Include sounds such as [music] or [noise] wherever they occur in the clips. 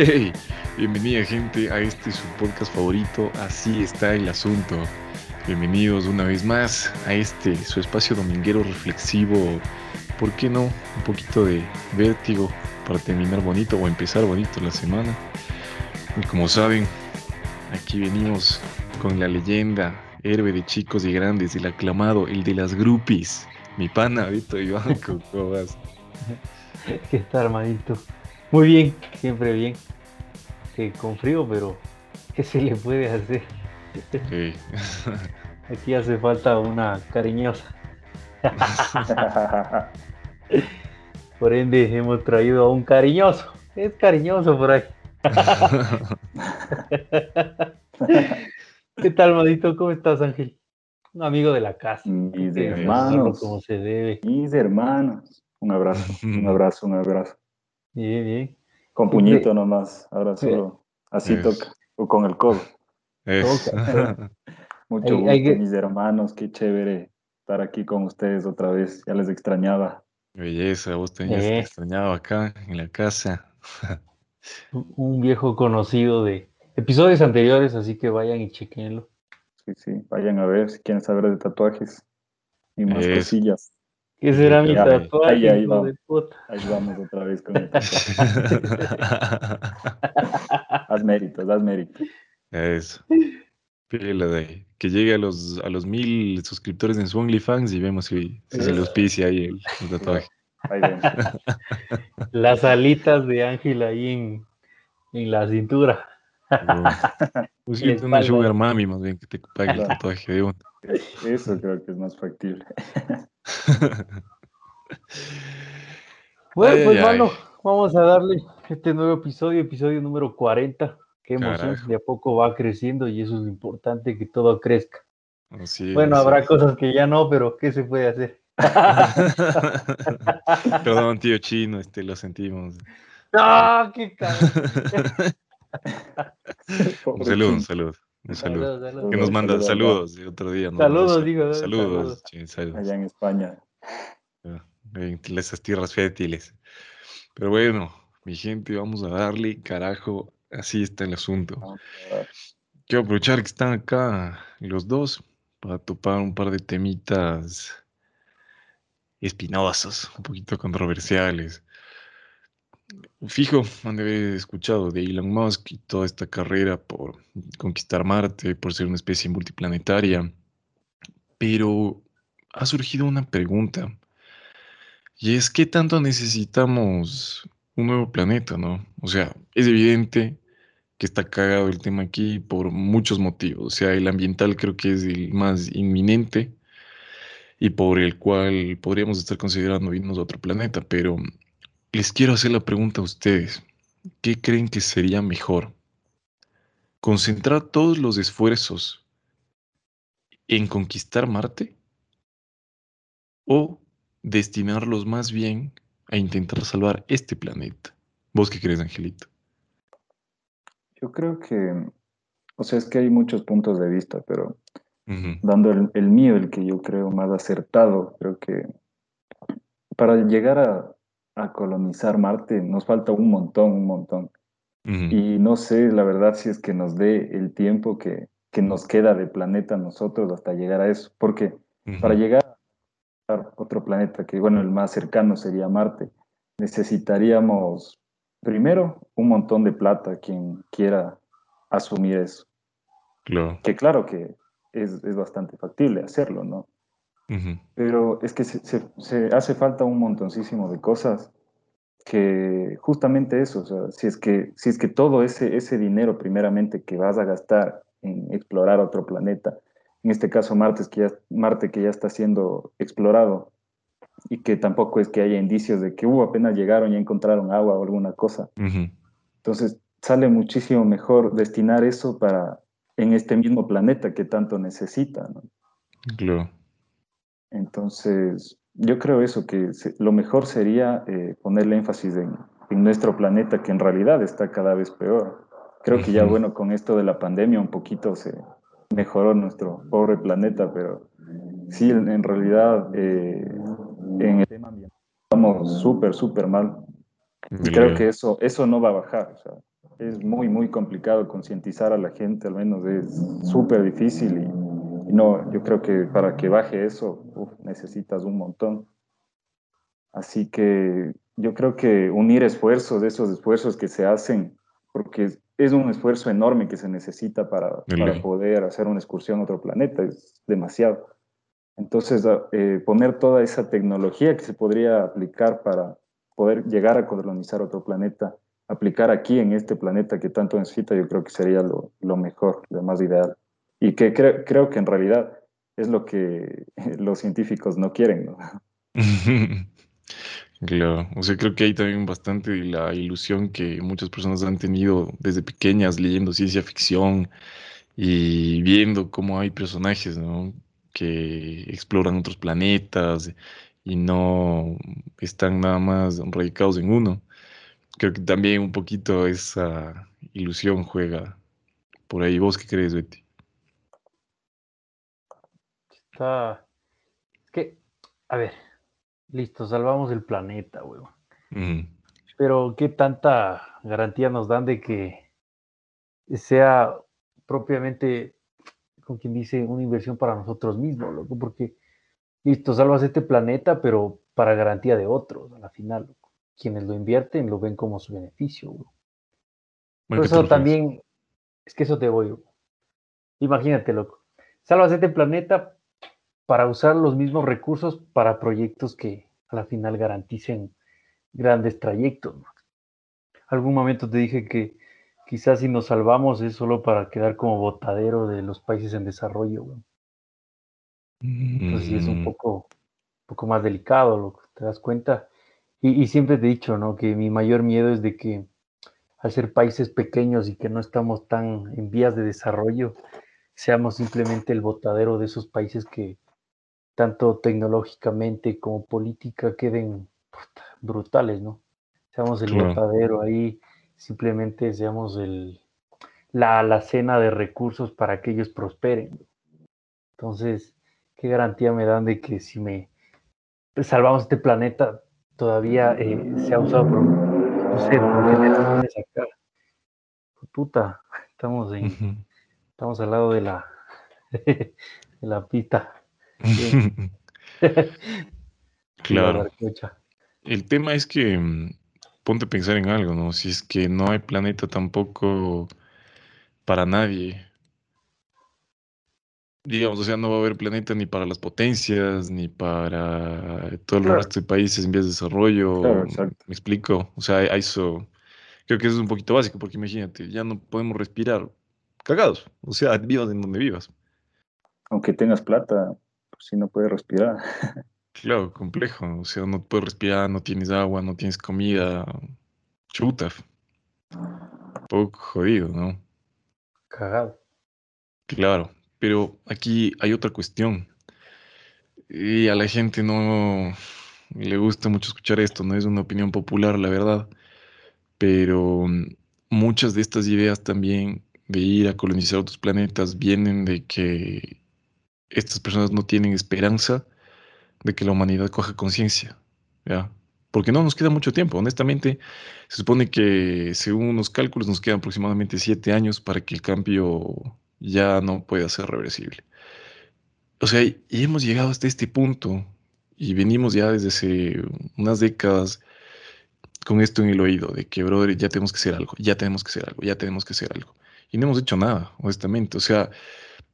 Hey, bienvenida gente a este su podcast favorito, Así está el asunto. Bienvenidos una vez más a este su espacio dominguero reflexivo. ¿Por qué no? Un poquito de vértigo para terminar bonito o empezar bonito la semana. Y como saben, aquí venimos con la leyenda, héroe de chicos y grandes, el aclamado, el de las groupies. Mi pana, Vito Iván, ¿cómo vas? [laughs] ¿Qué tal, hermanito? Muy bien, siempre bien. Que con frío, pero ¿qué se le puede hacer? Sí. [laughs] Aquí hace falta una cariñosa. [laughs] Por ende, hemos traído a un cariñoso. Es cariñoso por ahí. [laughs] ¿Qué tal, Madito? ¿Cómo estás, Ángel? Un amigo de la casa. Mis hermanos. Como se debe. Mis hermanos. Un abrazo, un abrazo, un abrazo. Bien, bien. Con puñito nomás. Ahora solo así Es. toca. O con el codo. Es- [laughs] Mucho Hay- gusto, hay que- mis hermanos. Qué chévere estar aquí con ustedes otra vez. Ya les extrañaba. Belleza, vos tenías Eh. extrañado acá en la casa. [laughs] Un- viejo conocido de episodios anteriores, así que vayan y chequenlo. Sí, sí. Vayan a ver si quieren saber de tatuajes y más cosillas. ¿Qué será mi tatuaje, ahí, vamos. de puta? Ahí vamos otra vez con el [laughs] tatuaje. haz méritos, haz méritos. Eso. Pila de ahí. Que llegue a los, a los mil suscriptores en su OnlyFans y vemos si, si se le auspicia ahí el, el tatuaje. Ahí. [laughs] Las alitas de Ángel ahí en, en la cintura. [laughs] Pues una sugar mami más bien que te pague el tatuaje de uno. Eso creo que es más factible. [laughs] Bueno, Ay, pues ay, bueno, ay. vamos a darle este nuevo episodio, episodio número 40. Qué emoción, Carajo. de a poco va creciendo y eso es lo importante, que todo crezca. Es, Bueno, habrá cosas que ya no, pero ¿qué se puede hacer? [laughs] Perdón, tío chino, este, lo sentimos. [laughs] ¡Ah, qué cagada! Un saludo, un saludo. Un saludo. Saludos, saludos. Que nos manda Saludos, saludos de otro día. nos Saludos, digo, sal- saludos. Saludos, chin, saludos. allá en España. En esas tierras fértiles. Pero bueno, mi gente, vamos a darle carajo. Así está el asunto. Quiero aprovechar que están acá los dos para topar un par de temitas espinosos, un poquito controversiales. Fijo, han haber escuchado de Elon Musk y toda esta carrera por conquistar Marte, por ser una especie multiplanetaria. Pero ha surgido una pregunta. Y es, ¿qué tanto necesitamos un nuevo planeta, no? O sea, es evidente que está cagado el tema aquí por muchos motivos. O sea, el ambiental creo que es el más inminente y por el cual podríamos estar considerando irnos a otro planeta. Pero les quiero hacer la pregunta a ustedes. ¿Qué creen que sería mejor? ¿Concentrar todos los esfuerzos en conquistar Marte? ¿O destinarlos más bien a intentar salvar este planeta? ¿Vos qué crees, Angelito? Yo creo que, o sea, es que hay muchos puntos de vista, pero dando el, el mío, el que yo creo más acertado, creo que para llegar a, a colonizar Marte nos falta un montón, un montón. Y no sé, la verdad, si es que nos dé el tiempo que, que nos queda de planeta a nosotros hasta llegar a eso. Porque para llegar a otro planeta, que bueno, el más cercano sería Marte, necesitaríamos primero un montón de plata quien quiera asumir eso. Claro. Que claro que es, es bastante factible hacerlo, ¿no? Pero es que se, se- se hace falta un montoncísimo de cosas que justamente eso, o sea, si es que, si es que todo ese, ese dinero primeramente que vas a gastar en explorar otro planeta, en este caso Marte, que ya, Marte que ya está siendo explorado y que tampoco es que haya indicios de que uh, apenas llegaron y encontraron agua o alguna cosa. Entonces sale muchísimo mejor destinar eso para en este mismo planeta que tanto necesita, ¿no? Claro. Entonces, yo creo eso, que se- lo mejor sería eh, ponerle énfasis en, en nuestro planeta, que en realidad está cada vez peor. Creo que ya, bueno, con esto de la pandemia un poquito se mejoró nuestro pobre planeta, pero sí, en, realidad, eh, en el tema ambiental estamos súper, súper mal. Y creo que eso, eso no va a bajar. o sea, es muy, muy complicado concientizar a la gente, al menos es súper difícil y, no, yo creo que para que baje eso necesitas un montón. Así que yo creo que unir esfuerzos, esos esfuerzos que se hacen, porque es un esfuerzo enorme que se necesita para, para poder hacer una excursión a otro planeta, es demasiado. Entonces, eh, poner toda esa tecnología que se podría aplicar para poder llegar a colonizar otro planeta, aplicar aquí en este planeta que tanto necesita, yo creo que sería lo, lo mejor, lo más ideal. Y que creo que en realidad es lo que los científicos no quieren, ¿no? [laughs] Claro, o sea, creo que hay también bastante de la ilusión que muchas personas han tenido desde pequeñas leyendo ciencia ficción y viendo cómo hay personajes, ¿no? que exploran otros planetas y no están nada más radicados en uno. Creo que también un poquito esa ilusión juega por ahí. ¿Vos qué crees, Betty? Está... Es que, a ver, listo, salvamos el planeta, weón. Pero ¿qué tanta garantía nos dan de que sea propiamente con quien dice una inversión para nosotros mismos, loco, porque listo, salvas este planeta, pero para garantía de otros, a la final, loco. Quienes lo invierten lo ven como su beneficio, Por eso también, es que eso te voy, Imagínate, loco. Salvas este planeta para usar los mismos recursos para proyectos que a la final garanticen grandes trayectos. Algún momento te dije que quizás si nos salvamos es solo para quedar como botadero de los países en desarrollo. Entonces sí es un mm. poco, poco más delicado, lo que te das cuenta. Y, siempre te he dicho, ¿no? Que mi mayor miedo es de que al ser países pequeños y que no estamos tan en vías de desarrollo, seamos simplemente el botadero de esos países que tanto tecnológicamente como política queden brutales, ¿no? Seamos el botadero ahí simplemente seamos el, la alacena de recursos para que ellos prosperen. Entonces, ¿qué garantía me dan de que si me salvamos este planeta, todavía eh, se ha usado por, no sé, generaciones acá? Puta, estamos en, estamos al lado de la, [laughs] de la [laughs] claro. El tema es que mm, ponte a pensar en algo, ¿no? Si es que no hay planeta tampoco para nadie. Digamos, o sea, no va a haber planeta ni para las potencias, ni para todo el resto de países en vías de desarrollo. Me explico. O sea, eso, creo que eso es un poquito básico, porque imagínate, ya no podemos respirar cagados. O sea, vivas en donde vivas. Aunque tengas plata, si no puedes respirar. Claro, complejo. O sea, no puedes respirar, no tienes agua, no tienes comida. Chuta. Poco jodido, ¿no? Cagado. Claro, pero aquí hay otra cuestión. Y a la gente no le gusta mucho escuchar esto, no es una opinión popular, la verdad. Pero muchas de estas ideas también de ir a colonizar otros planetas vienen de que estas personas no tienen esperanza de que la humanidad coja conciencia, ¿ya? Porque no nos queda mucho tiempo, honestamente, se supone que según unos cálculos nos quedan aproximadamente siete años para que el cambio ya no pueda ser reversible. O sea, y hemos llegado hasta este punto y venimos ya desde hace unas décadas con esto en el oído, de que, brother, ya tenemos que hacer algo, ya tenemos que hacer algo, ya tenemos que hacer algo. Y no hemos hecho nada, honestamente. O sea,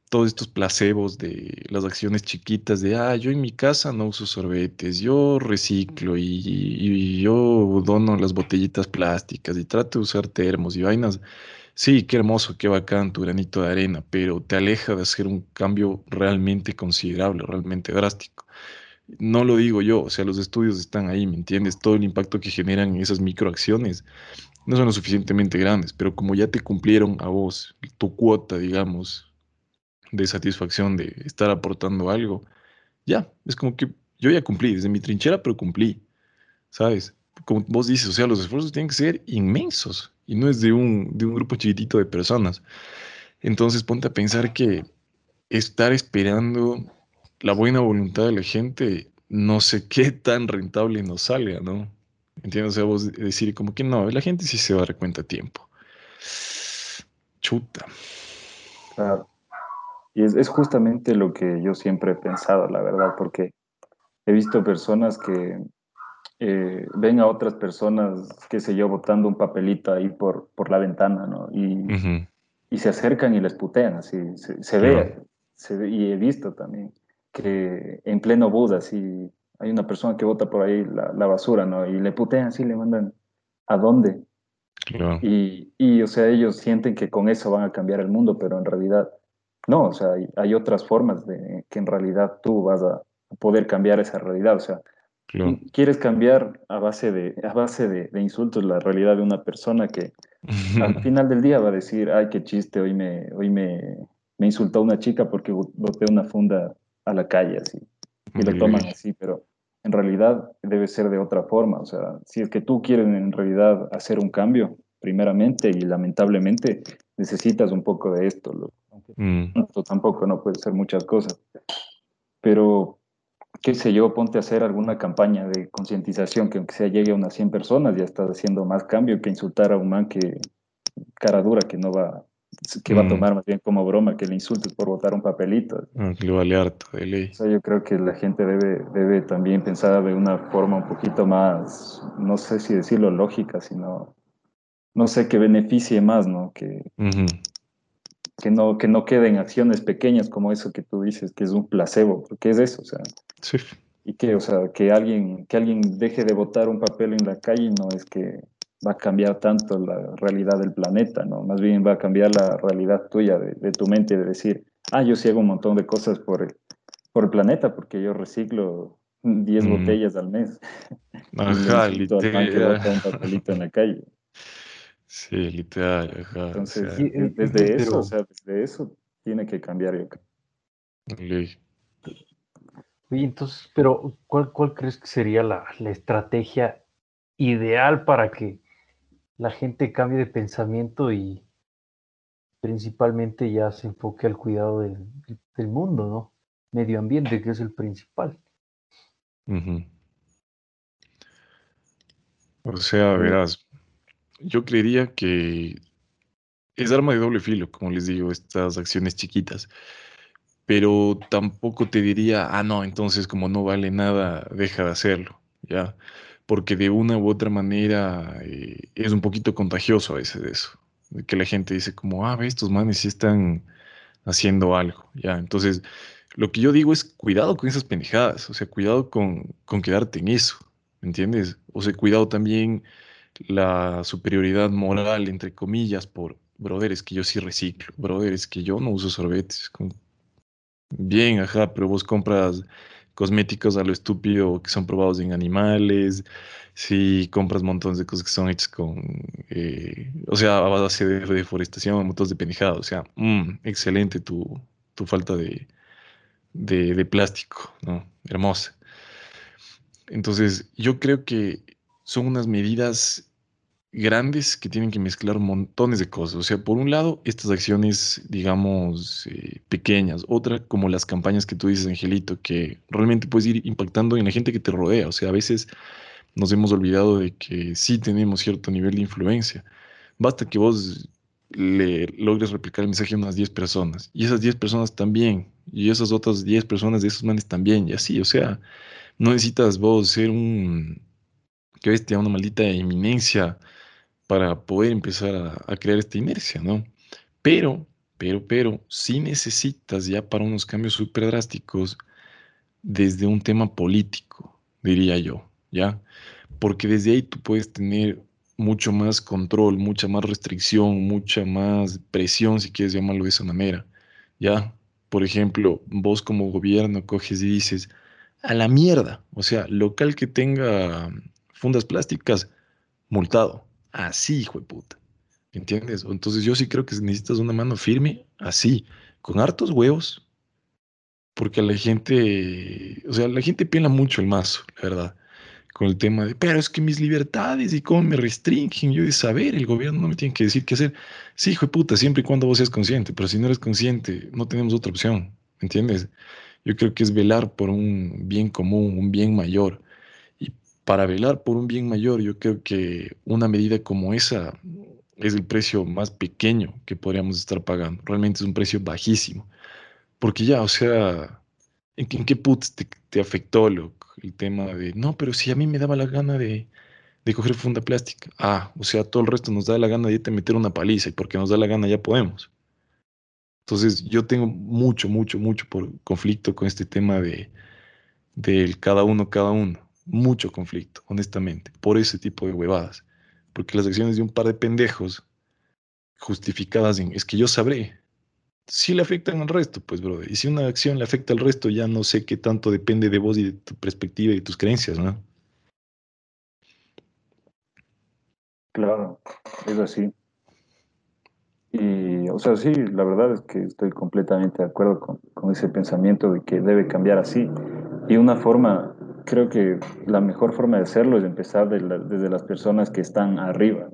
todos estos placebos de las acciones chiquitas de, ah, yo en mi casa no uso sorbetes, yo reciclo y, yo dono las botellitas plásticas y trato de usar termos y vainas. Sí, qué hermoso, qué bacán tu granito de arena, pero te aleja de hacer un cambio realmente considerable, realmente drástico. No lo digo yo, o sea, los estudios están ahí, ¿me entiendes? Todo el impacto que generan esas microacciones no son lo suficientemente grandes, pero como ya te cumplieron a vos tu cuota, digamos, de satisfacción de estar aportando algo, ya, es como que yo ya cumplí desde mi trinchera, pero cumplí, ¿sabes? Como vos dices, o sea, los esfuerzos tienen que ser inmensos y no es de un, de un grupo chiquitito de personas. Entonces ponte a pensar que estar esperando la buena voluntad de la gente, no sé qué tan rentable nos salga, ¿no? ¿Entiendes? O sea, vos decir como que no, la gente sí se va a dar cuenta a tiempo. Chuta. Claro. Y es, justamente lo que yo siempre he pensado, la verdad, porque he visto personas que eh, ven a otras personas, qué sé yo, botando un papelito ahí por, por la ventana, ¿no? Y, y se acercan y les putean, así, se, ve, se, ve, y he visto también que en pleno Buda, así, hay una persona que bota por ahí la, la basura, ¿no? Y le putean, así, le mandan, ¿a dónde? Y, y, o sea, ellos sienten que con eso van a cambiar el mundo, pero en realidad no, o sea, hay, otras formas de que en realidad tú vas a poder cambiar esa realidad, o sea, quieres cambiar a base, de, a base de, insultos la realidad de una persona que al [laughs] final del día va a decir, ay, qué chiste, hoy me, hoy me, me insultó una chica porque boté una funda a la calle, así, y lo toman así, pero en realidad debe ser de otra forma, o sea, si es que tú quieres en realidad hacer un cambio, primeramente, y lamentablemente necesitas un poco de esto, Mm. tampoco no puede ser muchas cosas. Pero, qué sé yo, ponte a hacer alguna campaña de concientización que aunque sea llegue a unas 100 personas, ya estás haciendo más cambio que insultar a un man que cara dura que no va que va a mm. tomar más bien como broma que le insultes por votar un papelito. Ah, que le vale harto de ley. O sea, yo creo que la gente debe, debe también pensar de una forma un poquito más, no sé si decirlo lógica, sino, no sé, que beneficie más, ¿no? Que, que no, que no queden acciones pequeñas como eso que tú dices, que es un placebo, porque es eso, o sea. Sí. Y que, o sea, que alguien, que alguien deje de votar un papel en la calle no es que va a cambiar tanto la realidad del planeta, ¿no? Más bien va a cambiar la realidad tuya, de, tu mente, de decir, ah, yo sí hago un montón de cosas por el, por el planeta, porque yo reciclo 10 mm. botellas al mes. Ajá, [laughs] literal. un papelito en la calle. Sí, literal, Entonces, desde eso, o sea, desde eso tiene que cambiar, yo creo. Oye, entonces, pero ¿cuál, cuál crees que sería la, estrategia ideal para que la gente cambie de pensamiento y principalmente ya se enfoque al cuidado del, mundo, ¿no? Medio ambiente, que es el principal. O sea, verás, yo creería que es arma de doble filo, como les digo, estas acciones chiquitas. Pero tampoco te diría, ah, no, entonces como no vale nada, deja de hacerlo, ¿ya? Porque de una u otra manera eh, es un poquito contagioso a veces eso, que la gente dice como, ah, ve, estos manes sí están haciendo algo, ¿ya? Entonces, lo que yo digo es cuidado con esas pendejadas, o sea, cuidado con, con quedarte en eso, ¿me entiendes? O sea, cuidado también la superioridad moral, entre comillas, por, brother, es que yo sí reciclo, brother, es que yo no uso sorbetes. Bien, ajá, pero vos compras cosméticos a lo estúpido que son probados en animales, si compras montones de cosas que son hechas con, eh, o sea, a base de deforestación, montones de pendejadas, o sea, mm, excelente tu, tu falta de, de, de plástico, ¿no? Hermosa. Entonces, yo creo que son unas medidas grandes que tienen que mezclar montones de cosas. O sea, por un lado, estas acciones, digamos, eh, pequeñas. Otra, como las campañas que tú dices, Angelito, que realmente puedes ir impactando en la gente que te rodea. O sea, a veces nos hemos olvidado de que sí tenemos cierto nivel de influencia. Basta que vos le logres replicar el mensaje a unas 10 personas. Y esas 10 personas también. Y esas otras 10 personas de esos manes también. Y así, o sea, no necesitas vos ser un que bestia, una maldita eminencia para poder empezar a, crear esta inercia, ¿no? Pero, pero, pero, sí necesitas ya para unos cambios súper drásticos desde un tema político, diría yo, ¿ya? Porque desde ahí tú puedes tener mucho más control, mucha más restricción, mucha más presión, si quieres llamarlo de esa manera, ¿ya? Por ejemplo, vos como gobierno coges y dices, a la mierda, o sea, local que tenga fundas plásticas, multado. Así, hijo de puta. ¿Entiendes? Entonces yo sí creo que necesitas una mano firme, así, con hartos huevos, porque la gente, o sea, la gente pela mucho el mazo, la verdad, con el tema de, pero es que mis libertades y cómo me restringen, yo de saber, el gobierno no me tiene que decir qué hacer. Sí, hijo de puta, siempre y cuando vos seas consciente, pero si no eres consciente, no tenemos otra opción, ¿entiendes? Yo creo que es velar por un bien común, un bien mayor para velar por un bien mayor, yo creo que una medida como esa es el precio más pequeño que podríamos estar pagando. Realmente es un precio bajísimo. Porque ya, o sea, ¿en, qué putz te, afectó el tema de, no, pero si a mí me daba la gana de, de coger funda plástica. Ah, o sea, todo el resto nos da la gana de meter una paliza y porque nos da la gana ya podemos. Entonces yo tengo mucho, mucho, mucho por conflicto con este tema de del cada uno, cada uno. Mucho conflicto, honestamente, por ese tipo de huevadas. Porque las acciones de un par de pendejos justificadas en, es que yo sabré, si le afectan al resto, pues, brother. Y si una acción le afecta al resto, ya no sé qué tanto depende de vos y de tu perspectiva y de tus creencias, ¿no? Claro, es así. Y, o sea, sí, la verdad es que estoy completamente de acuerdo con, ese pensamiento de que debe cambiar así. Y una forma, creo que la mejor forma de hacerlo es empezar desde las personas que están arriba.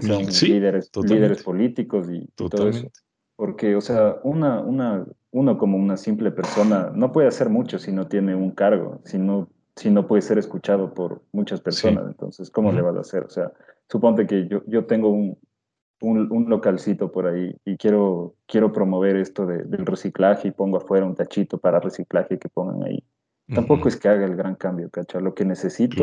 Son líderes, líderes políticos y, todo eso. Porque, o sea, una, una, uno como una simple persona no puede hacer mucho si no tiene un cargo, si no, si no puede ser escuchado por muchas personas. Entonces, ¿cómo le vas a hacer? O sea, suponte que yo, yo tengo un, un, localcito por ahí y quiero, quiero promover esto del reciclaje y pongo afuera un tachito para reciclaje que pongan ahí. Tampoco es que haga el gran cambio, ¿cachai? Lo que necesito,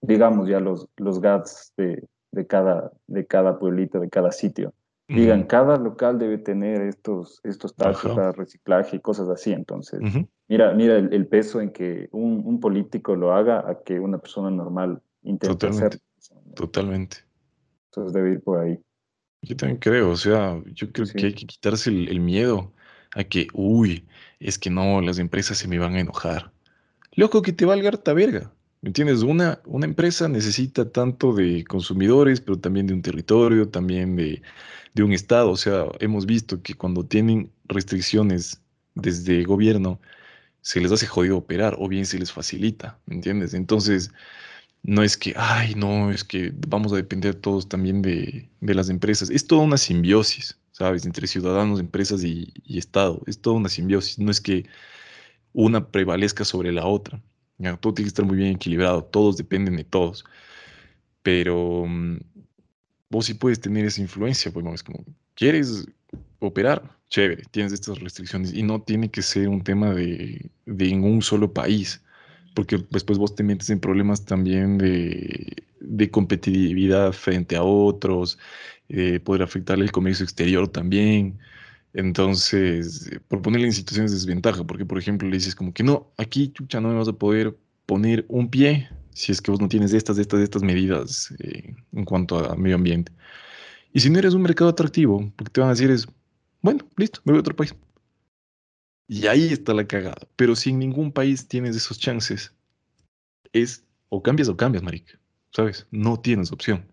digamos ya los, los GATS de, de, cada, de cada pueblito, de cada sitio, digan, cada local debe tener estos, estos tachos para reciclaje y cosas así. Entonces, mira, mira el, peso en que un, un, político lo haga a que una persona normal intente hacerlo. Totalmente. Entonces debe ir por ahí. Yo también creo, o sea, yo creo que hay que quitarse el, miedo a que, uy, es que no, las empresas se me van a enojar. Loco, que te valga harta verga. ¿Me entiendes? Una, una empresa necesita tanto de consumidores, pero también de un territorio, también de, de un estado. O sea, hemos visto que cuando tienen restricciones desde gobierno, se les hace jodido operar o bien se les facilita, ¿me entiendes? Entonces, no es que, ay, no, es que vamos a depender todos también de, las empresas. Es toda una simbiosis, ¿sabes? Entre ciudadanos, empresas y, Estado. Es toda una simbiosis. No es que una prevalezca sobre la otra. todo tiene que estar muy bien equilibrado. Todos dependen de todos. Pero mm, vos sí puedes tener esa influencia, pues, es como, ¿quieres operar? Chévere, tienes estas restricciones. Y no tiene que ser un tema de, de en un solo país porque después vos te metes en problemas también de, competitividad frente a otros, eh, poder afectarle el comercio exterior también. Entonces, por ponerle en situaciones de desventaja, porque por ejemplo le dices como que no, aquí chucha no me vas a poder poner un pie si es que vos no tienes estas, estas, estas medidas eh, en cuanto a medio ambiente. Y si no eres un mercado atractivo, porque te van a decir es, bueno, listo, me voy a otro país. Y ahí está la cagada. Pero si en ningún país tienes esos chances, es o cambias o cambias, marica. ¿Sabes? No tienes opción.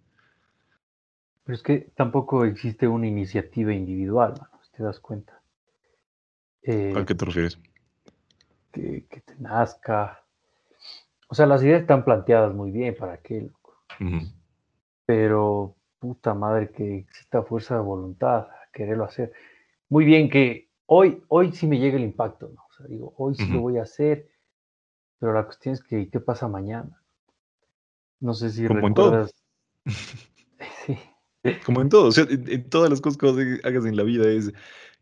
Pero es que tampoco existe una iniciativa individual, te das cuenta. Eh, ¿A qué te refieres? Que, te nazca. O sea, las ideas están planteadas muy bien para qué, Pero puta madre que exista fuerza de voluntad a quererlo hacer. Muy bien que hoy, hoy sí me llega el impacto, ¿no? O sea, digo, hoy sí lo voy a hacer, pero la cuestión es que, ¿qué pasa mañana? No sé si Como recuerdas. En todo. [laughs] sí. Como en todo, o sea, en, todas las cosas que hagas en la vida es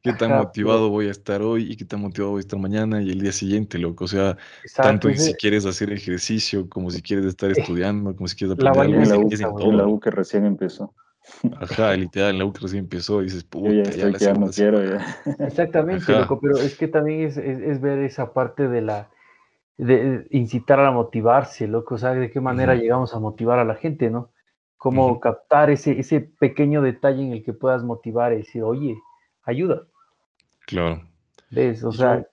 qué tan motivado voy a estar hoy y qué tan motivado voy a estar mañana y el día siguiente, loco. O sea, tanto si quieres hacer ejercicio, como si quieres estar [laughs] estudiando, como si quieres aprender algo. La, U, es en la U que recién empezó. Ajá, literal, la U que recién empezó y dices, puta, ya, estoy, ya, no quiero ya. Exactamente, loco, pero es que también es, es, ver esa parte de la de incitar a motivarse, loco, o sea, de qué manera llegamos a motivar a la gente, ¿no? Cómo captar ese, ese pequeño detalle en el que puedas motivar y decir, oye, ayuda. Claro. ¿Ves? O sea,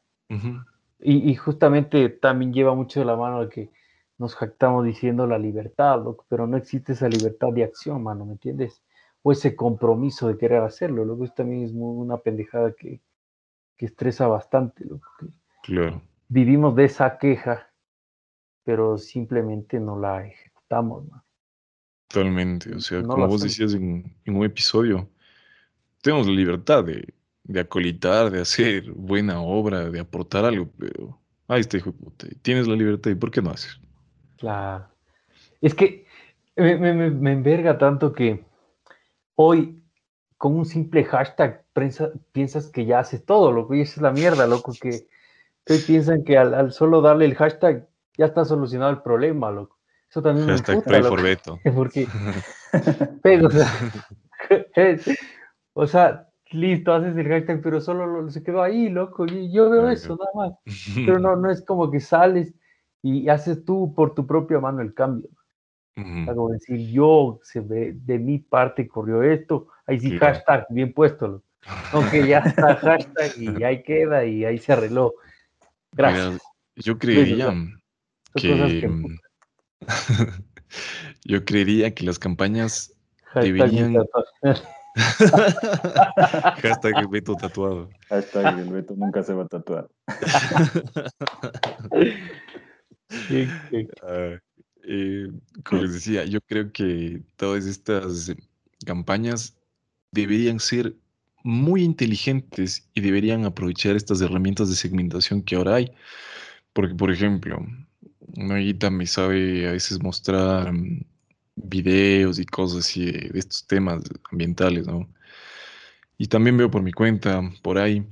y, y, justamente también lleva mucho de la mano de que nos jactamos diciendo la libertad, pero no existe esa libertad de acción, mano, ¿me entiendes? O ese compromiso de querer hacerlo, luego también es muy una pendejada que, que estresa bastante. Loco, claro. Vivimos de esa queja, pero simplemente no la ejecutamos, ¿no? Totalmente, o sea, como vos decías en, un episodio, tenemos la libertad de, de acolitar, de hacer buena obra, de aportar algo, pero ahí está, hijo de puta, tienes la libertad y ¿por qué no haces? Claro. Es que me, me, enverga tanto que hoy con un simple hashtag piensas que ya haces todo, loco, y esa es la mierda, loco, que, hoy piensan que al, solo darle el hashtag ya está solucionado el problema, loco. Eso también me Hashtag pray for Beto. [laughs] Porque, [laughs] pero, o sea, [laughs] o sea, listo, haces el hashtag, pero solo se quedó ahí, loco. Y yo veo eso, nada más. Pero no, no es como que sales y haces tú por tu propia mano el cambio. Como decir, yo, se ve, de mi parte corrió esto, ahí sí, hashtag, bien puesto. Aunque ya está [laughs] hashtag y ahí queda y ahí se arregló. Gracias. yo creería que... [laughs] yo creería que las campañas deberían... [laughs] Hashtag el Beto tatuado. Hashtag el Beto nunca se va a tatuar. Ah, eh, como les decía, yo creo que todas estas campañas deberían ser muy inteligentes y deberían aprovechar estas herramientas de segmentación que ahora hay. Porque, por ejemplo, una guita me sabe a veces mostrar videos y cosas así de, estos temas ambientales, ¿no? Y también veo por mi cuenta, por ahí.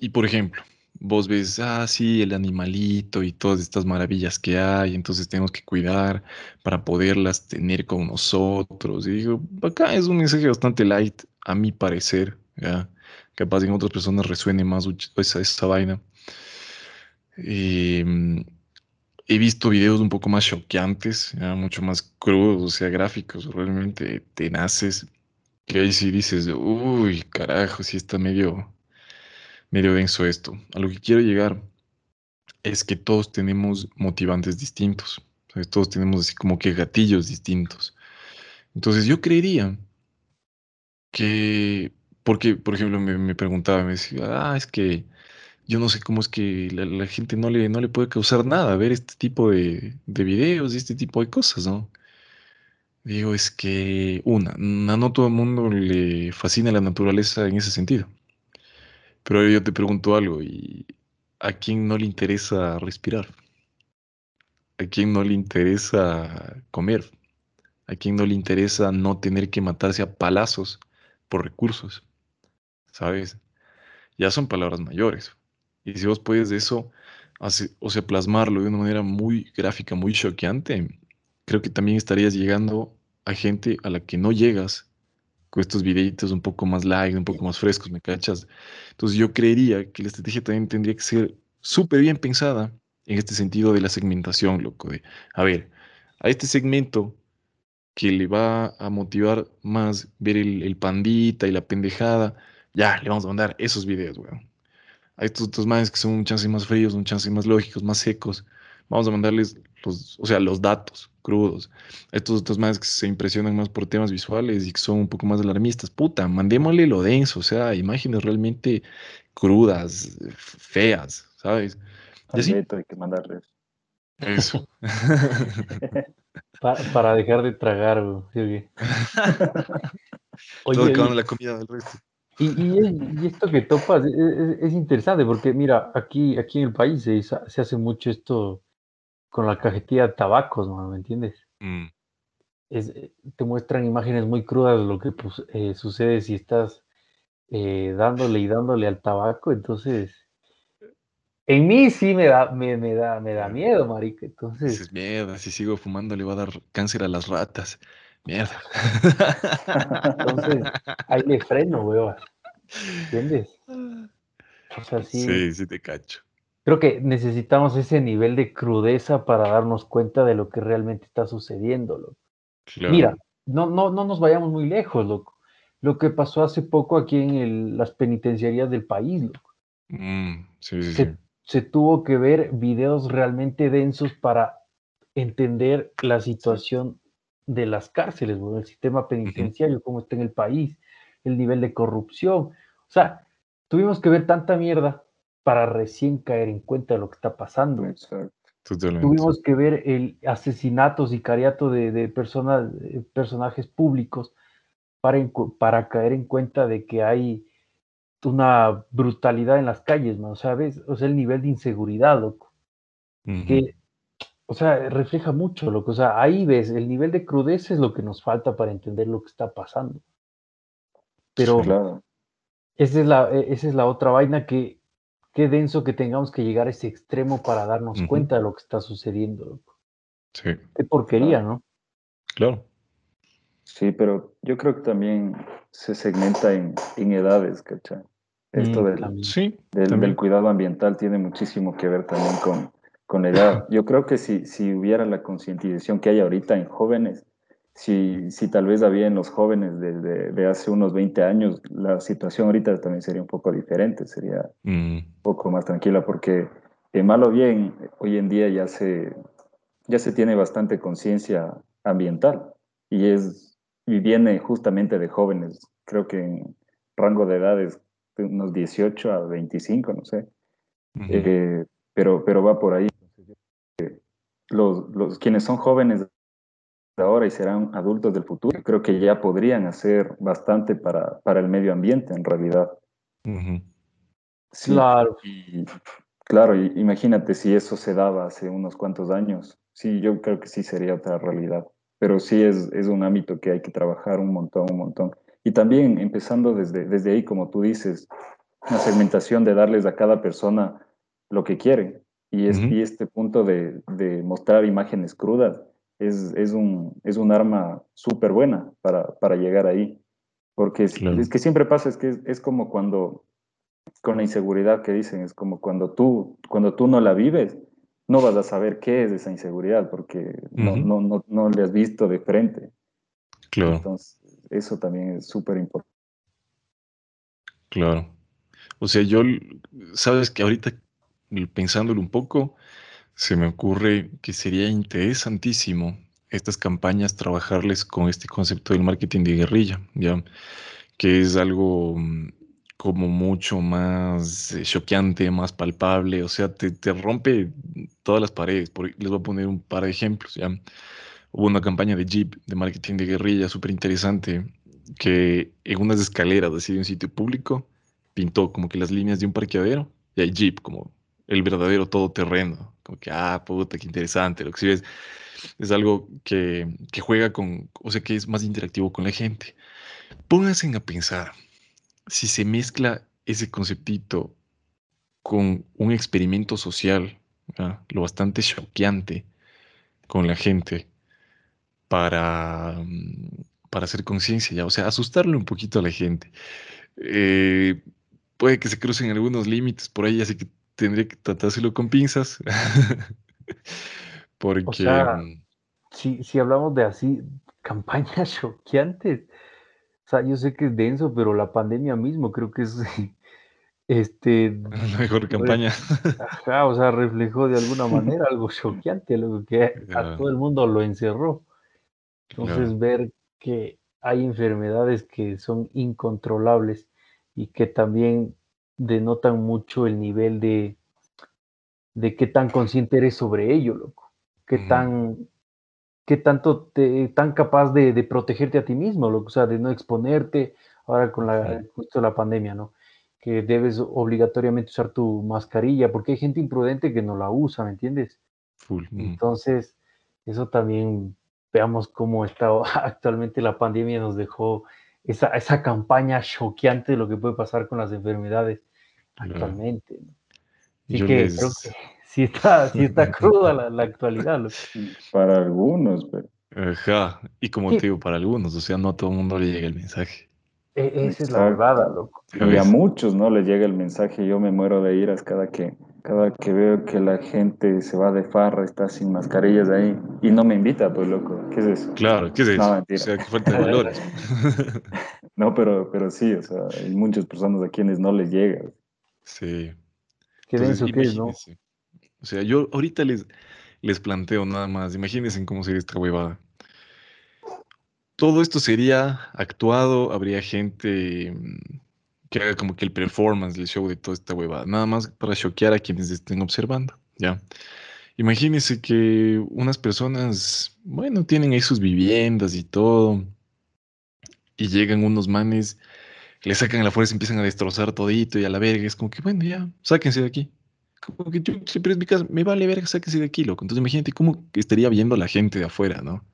Y por ejemplo, vos ves, ah, sí, el animalito y todas estas maravillas que hay, entonces tenemos que cuidar para poderlas tener con nosotros. Y digo, acá es un mensaje bastante light, a mi parecer, ¿ya? Capaz en otras personas resuene más esa, esa vaina. Em, he visto videos un poco más choqueantes, mucho más crudos, o sea, gráficos realmente tenaces, que ahí sí dices, uy, carajo, sí está medio, medio denso esto. A lo que quiero llegar es que todos tenemos motivantes distintos, todos tenemos así como que gatillos distintos. Entonces yo creería que, porque, por ejemplo, me, preguntaba, me decía, ah, es que yo no sé cómo es que la, gente no le, no le puede causar nada ver este tipo de, de videos y este tipo de cosas, ¿no? Digo, es que, una, no todo el mundo le fascina la naturaleza en ese sentido. Pero yo te pregunto algo, ¿y a quién no le interesa respirar? ¿A quién no le interesa comer? ¿A quién no le interesa no tener que matarse a palazos por recursos? ¿Sabes? Ya son palabras mayores. Y si vos puedes de eso, o sea, plasmarlo de una manera muy gráfica, muy choqueante, creo que también estarías llegando a gente a la que no llegas con estos videitos un poco más light, un poco más frescos, ¿me cachas? Entonces yo creería que la estrategia también tendría que ser súper bien pensada en este sentido de la segmentación, loco, de, a ver, a este segmento que le va a motivar más ver el, el pandita y la pendejada, ya, le vamos a mandar esos videos, weón. Hay estos otros manes que son un chance más fríos, un chance más lógicos, más secos. Vamos a mandarles los, o sea, los datos crudos. estos otros manes que se impresionan más por temas visuales y que son un poco más alarmistas. Puta, mandémosle lo denso, o sea, imágenes realmente crudas, feas, ¿sabes? Y así, hay que mandarles. Eso. [laughs] para, dejar de tragar, güey. Oye, Todo la comida del resto. Y, esto que topas es, interesante porque, mira, aquí, aquí en el país se, se, hace mucho esto con la cajetilla de tabacos, ¿no? ¿me entiendes? Mm. Es, eh, te muestran imágenes muy crudas de lo que pues, eh, sucede si estás eh, dándole y dándole al tabaco, entonces en mí sí me da, me, me da, me da miedo, marica. Entonces. Es miedo, si sigo fumando le va a dar cáncer a las ratas. Mierda. Entonces, ahí le freno, weón. ¿Entiendes? [laughs] O sea, sí. Sí, sí te cacho. Creo que necesitamos ese nivel de crudeza para darnos cuenta de lo que realmente está sucediendo, loco. Mira, no, no, no nos vayamos muy lejos, loco. Lo que pasó hace poco aquí en las penitenciarías del país, loco. Mm, sí, sí, se, sí. se tuvo que ver videos realmente densos para entender la situación de las cárceles, el sistema penitenciario, cómo está en el país, el nivel de corrupción. O sea, tuvimos que ver tanta mierda para recién caer en cuenta de lo que está pasando. Tuvimos que ver el asesinato, sicariato de, de personas, personajes públicos para, para caer en cuenta de que hay una brutalidad en las calles, ¿no? ¿Sabes? O sea, el nivel de inseguridad, loco. Que o sea, refleja mucho lo que, o sea, ahí ves, el nivel de crudeza es lo que nos falta para entender lo que está pasando. Pero claro. esa, es la, e, esa es la otra vaina que, qué denso que tengamos que llegar a ese extremo para darnos cuenta de lo que está sucediendo. Sí. Qué porquería, ¿no? Claro. Sí, pero yo creo que también se segmenta en, en edades, ¿cachai? Esto mm, del, sí, del, cuidado ambiental tiene muchísimo que ver también con, con la edad. [laughs] Yo creo que si, si hubiera la concientización que hay ahorita en jóvenes, si, si tal vez había en los jóvenes de, de, hace unos 20 años, la situación ahorita también sería un poco diferente, sería mm. un poco más tranquila, porque de mal o bien, hoy en día ya se, ya se tiene bastante conciencia ambiental y, es, y viene justamente de jóvenes, creo que en rango de edades de unos 18 a 25, no sé, eh, pero, pero va por ahí. Los, los, quienes son jóvenes ahora y serán adultos del futuro, creo que ya podrían hacer bastante para, para el medio ambiente en realidad. claro. claro, imagínate si eso se daba hace unos cuantos años. Sí, yo creo que sí sería otra realidad. Pero sí es, es un ámbito que hay que trabajar un montón, un montón. Y también empezando desde, desde ahí, como tú dices, la segmentación de darles a cada persona lo que quiere. Y, es, y este punto de, de mostrar imágenes crudas es, es, un, es un arma súper buena para, para, llegar ahí. Porque es, que siempre pasa, es que es, como cuando, con la inseguridad que dicen, es como cuando tú, cuando tú no la vives, no vas a saber qué es esa inseguridad, porque no, no, no, no, le has visto de frente. Claro. Entonces, eso también es súper importante. Claro. O sea, yo, sabes que ahorita pensándolo un poco, se me ocurre que sería interesantísimo estas campañas trabajarles con este concepto del marketing de guerrilla, ¿ya? Que es algo mm, como mucho más eh, choqueante, más palpable, o sea, te, rompe todas las paredes. les voy a poner un par de ejemplos, ¿ya? Hubo una campaña de Jeep de marketing de guerrilla súper interesante que en unas escaleras así de un sitio público pintó como que las líneas de un parqueadero y hay Jeep como el verdadero todoterreno. Como que, ah, puta, qué interesante. Lo que sí ves es algo que, juega con, o sea, que es más interactivo con la gente. Pónganse a pensar, si se mezcla ese conceptito con un experimento social, lo bastante choqueante con la gente para, mm, para hacer conciencia, ya, o sea, asustarle un poquito a la gente. Eh, puede que se crucen algunos límites por ahí, así que tendría que tratárselo con pinzas. [laughs] Porque. Mm, si, si hablamos de así, campañas [laughs] choqueantes. O sea, yo sé que es denso, pero la pandemia mismo creo que es [laughs] este la mejor campaña. Ajá, o sea, reflejó de alguna manera algo choqueante, lo que a todo el mundo lo encerró. Entonces, ver que hay enfermedades que son incontrolables y que también denotan mucho el nivel de, de qué tan consciente eres sobre ello, loco. Qué tan, qué tanto te, tan capaz de, protegerte a ti mismo, loco. O sea, de no exponerte ahora con la, justo la pandemia, ¿no? Que debes obligatoriamente usar tu mascarilla, porque hay gente imprudente que no la usa, ¿me entiendes? Entonces, eso también veamos cómo está [laughs] actualmente la pandemia nos dejó esa, esa campaña choqueante de lo que puede pasar con las enfermedades actualmente. Así que creo que sí está, sí está [laughs] cruda la, la actualidad. Para algunos, pero... Ajá, y como te digo, para algunos, o sea, no a todo el mundo le llega el mensaje. E, esa es la verdad, loco. Y a muchos no les llega el mensaje, yo me muero de iras cada que, cada que veo que la gente se va de farra, está sin mascarillas ahí, y no me invita, pues loco, ¿qué es eso? Claro, ¿qué es eso? No, mentira. O sea, que falta de valores. [laughs] no, pero, pero sí, o sea, hay muchas personas a quienes no les llega. Sí. Qué denso que es, ¿no? O sea, yo ahorita les, les planteo nada más, imagínense cómo sería esta huevada. Todo esto sería actuado, habría gente mm, que haga como que el performance del show de toda esta huevada, nada más para choquear a quienes estén observando, ¿ya? Imagínense que unas personas, bueno, tienen ahí sus viviendas y todo, y llegan unos manes le sacan la fuerza y empiezan a destrozar todito y a la verga. Es como que, bueno, ya, sáquense de aquí. como que yo siempre en mi casa, me vale verga, sáquese de aquí, loco. Entonces imagínate cómo estaría viendo la gente de afuera, ¿no?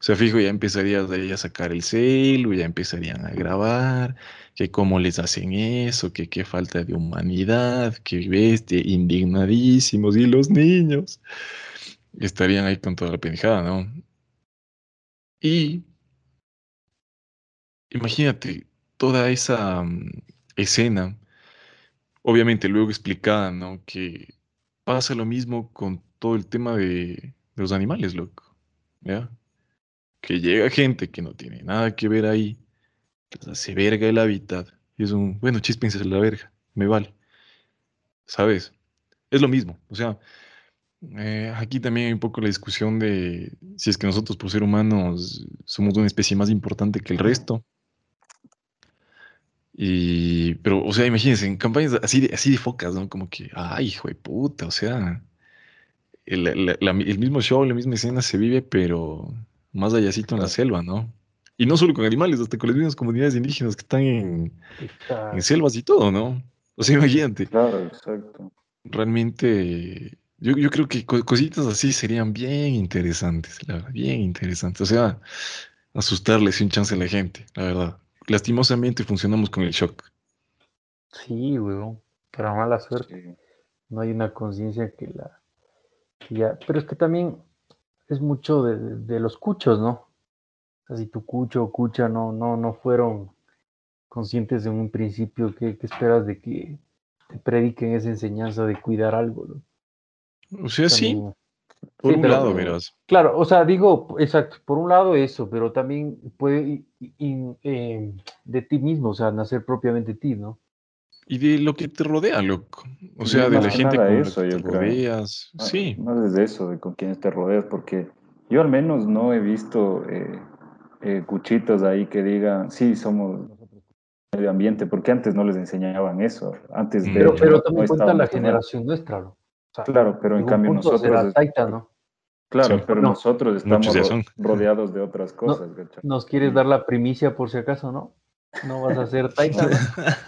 Sea, fijo, ya empezarías a sacar el celu, ya empezarían a grabar, que cómo les hacen eso, que qué falta de humanidad, que bestia, indignadísimos, y los niños estarían ahí con toda la pendejada, ¿no? Y imagínate toda esa mm, escena, obviamente luego explicada, ¿no? Que pasa lo mismo con todo el tema de, los animales, loco, ¿ya? Que llega gente que no tiene nada que ver ahí, se hace verga el hábitat, y es un, bueno, chispense la verga, me vale, ¿sabes? Es lo mismo, o sea, eh, aquí también hay un poco la discusión de si es que nosotros por ser humanos somos una especie más importante que el resto. Y, pero, o sea, imagínense, en campañas así de, así de focas, ¿no? Como que, ay, hijo de puta, o sea, el, el mismo show, la misma escena se vive, pero más allácito en la selva, ¿no? Y no solo con animales, hasta con las mismas comunidades indígenas que están en, en selvas y todo, ¿no? O sea, imagínate. Claro, exacto. Realmente yo, yo creo que cositas así serían bien interesantes, la verdad, bien interesantes. O sea, asustarles un chance a la gente, la verdad. Lastimosamente funcionamos con el shock. Sí, weón. Para mala suerte. No hay una conciencia que la. ya. Pero es que también es mucho de, los cuchos, ¿no? O sea, si tu cucho o cucha no, no, no fueron conscientes en un principio, ¿qué, qué esperas de que te prediquen esa enseñanza de cuidar algo? ¿no? O sea, sí. Por un lado, verás. Claro, o sea, digo, exacto, por un lado eso, pero también puede em, de ti mismo, o sea, nacer propiamente ti, ¿no? Y de lo que te rodea, loco. O sea, de la gente con eso, que te rodeas. sí. Más desde eso, de con quienes te rodeas, porque yo al menos no he visto eh, eh, cuchitos ahí que digan, sí, somos medio ambiente, porque antes no les enseñaban eso. Antes de pero, pero también cuenta la generación nuestra, ¿no? claro, pero en cambio nosotros... Claro, pero nosotros estamos rodeados de otras cosas. ¿Nos quieres dar la primicia por si acaso, no? No vas a ser [laughs] taita.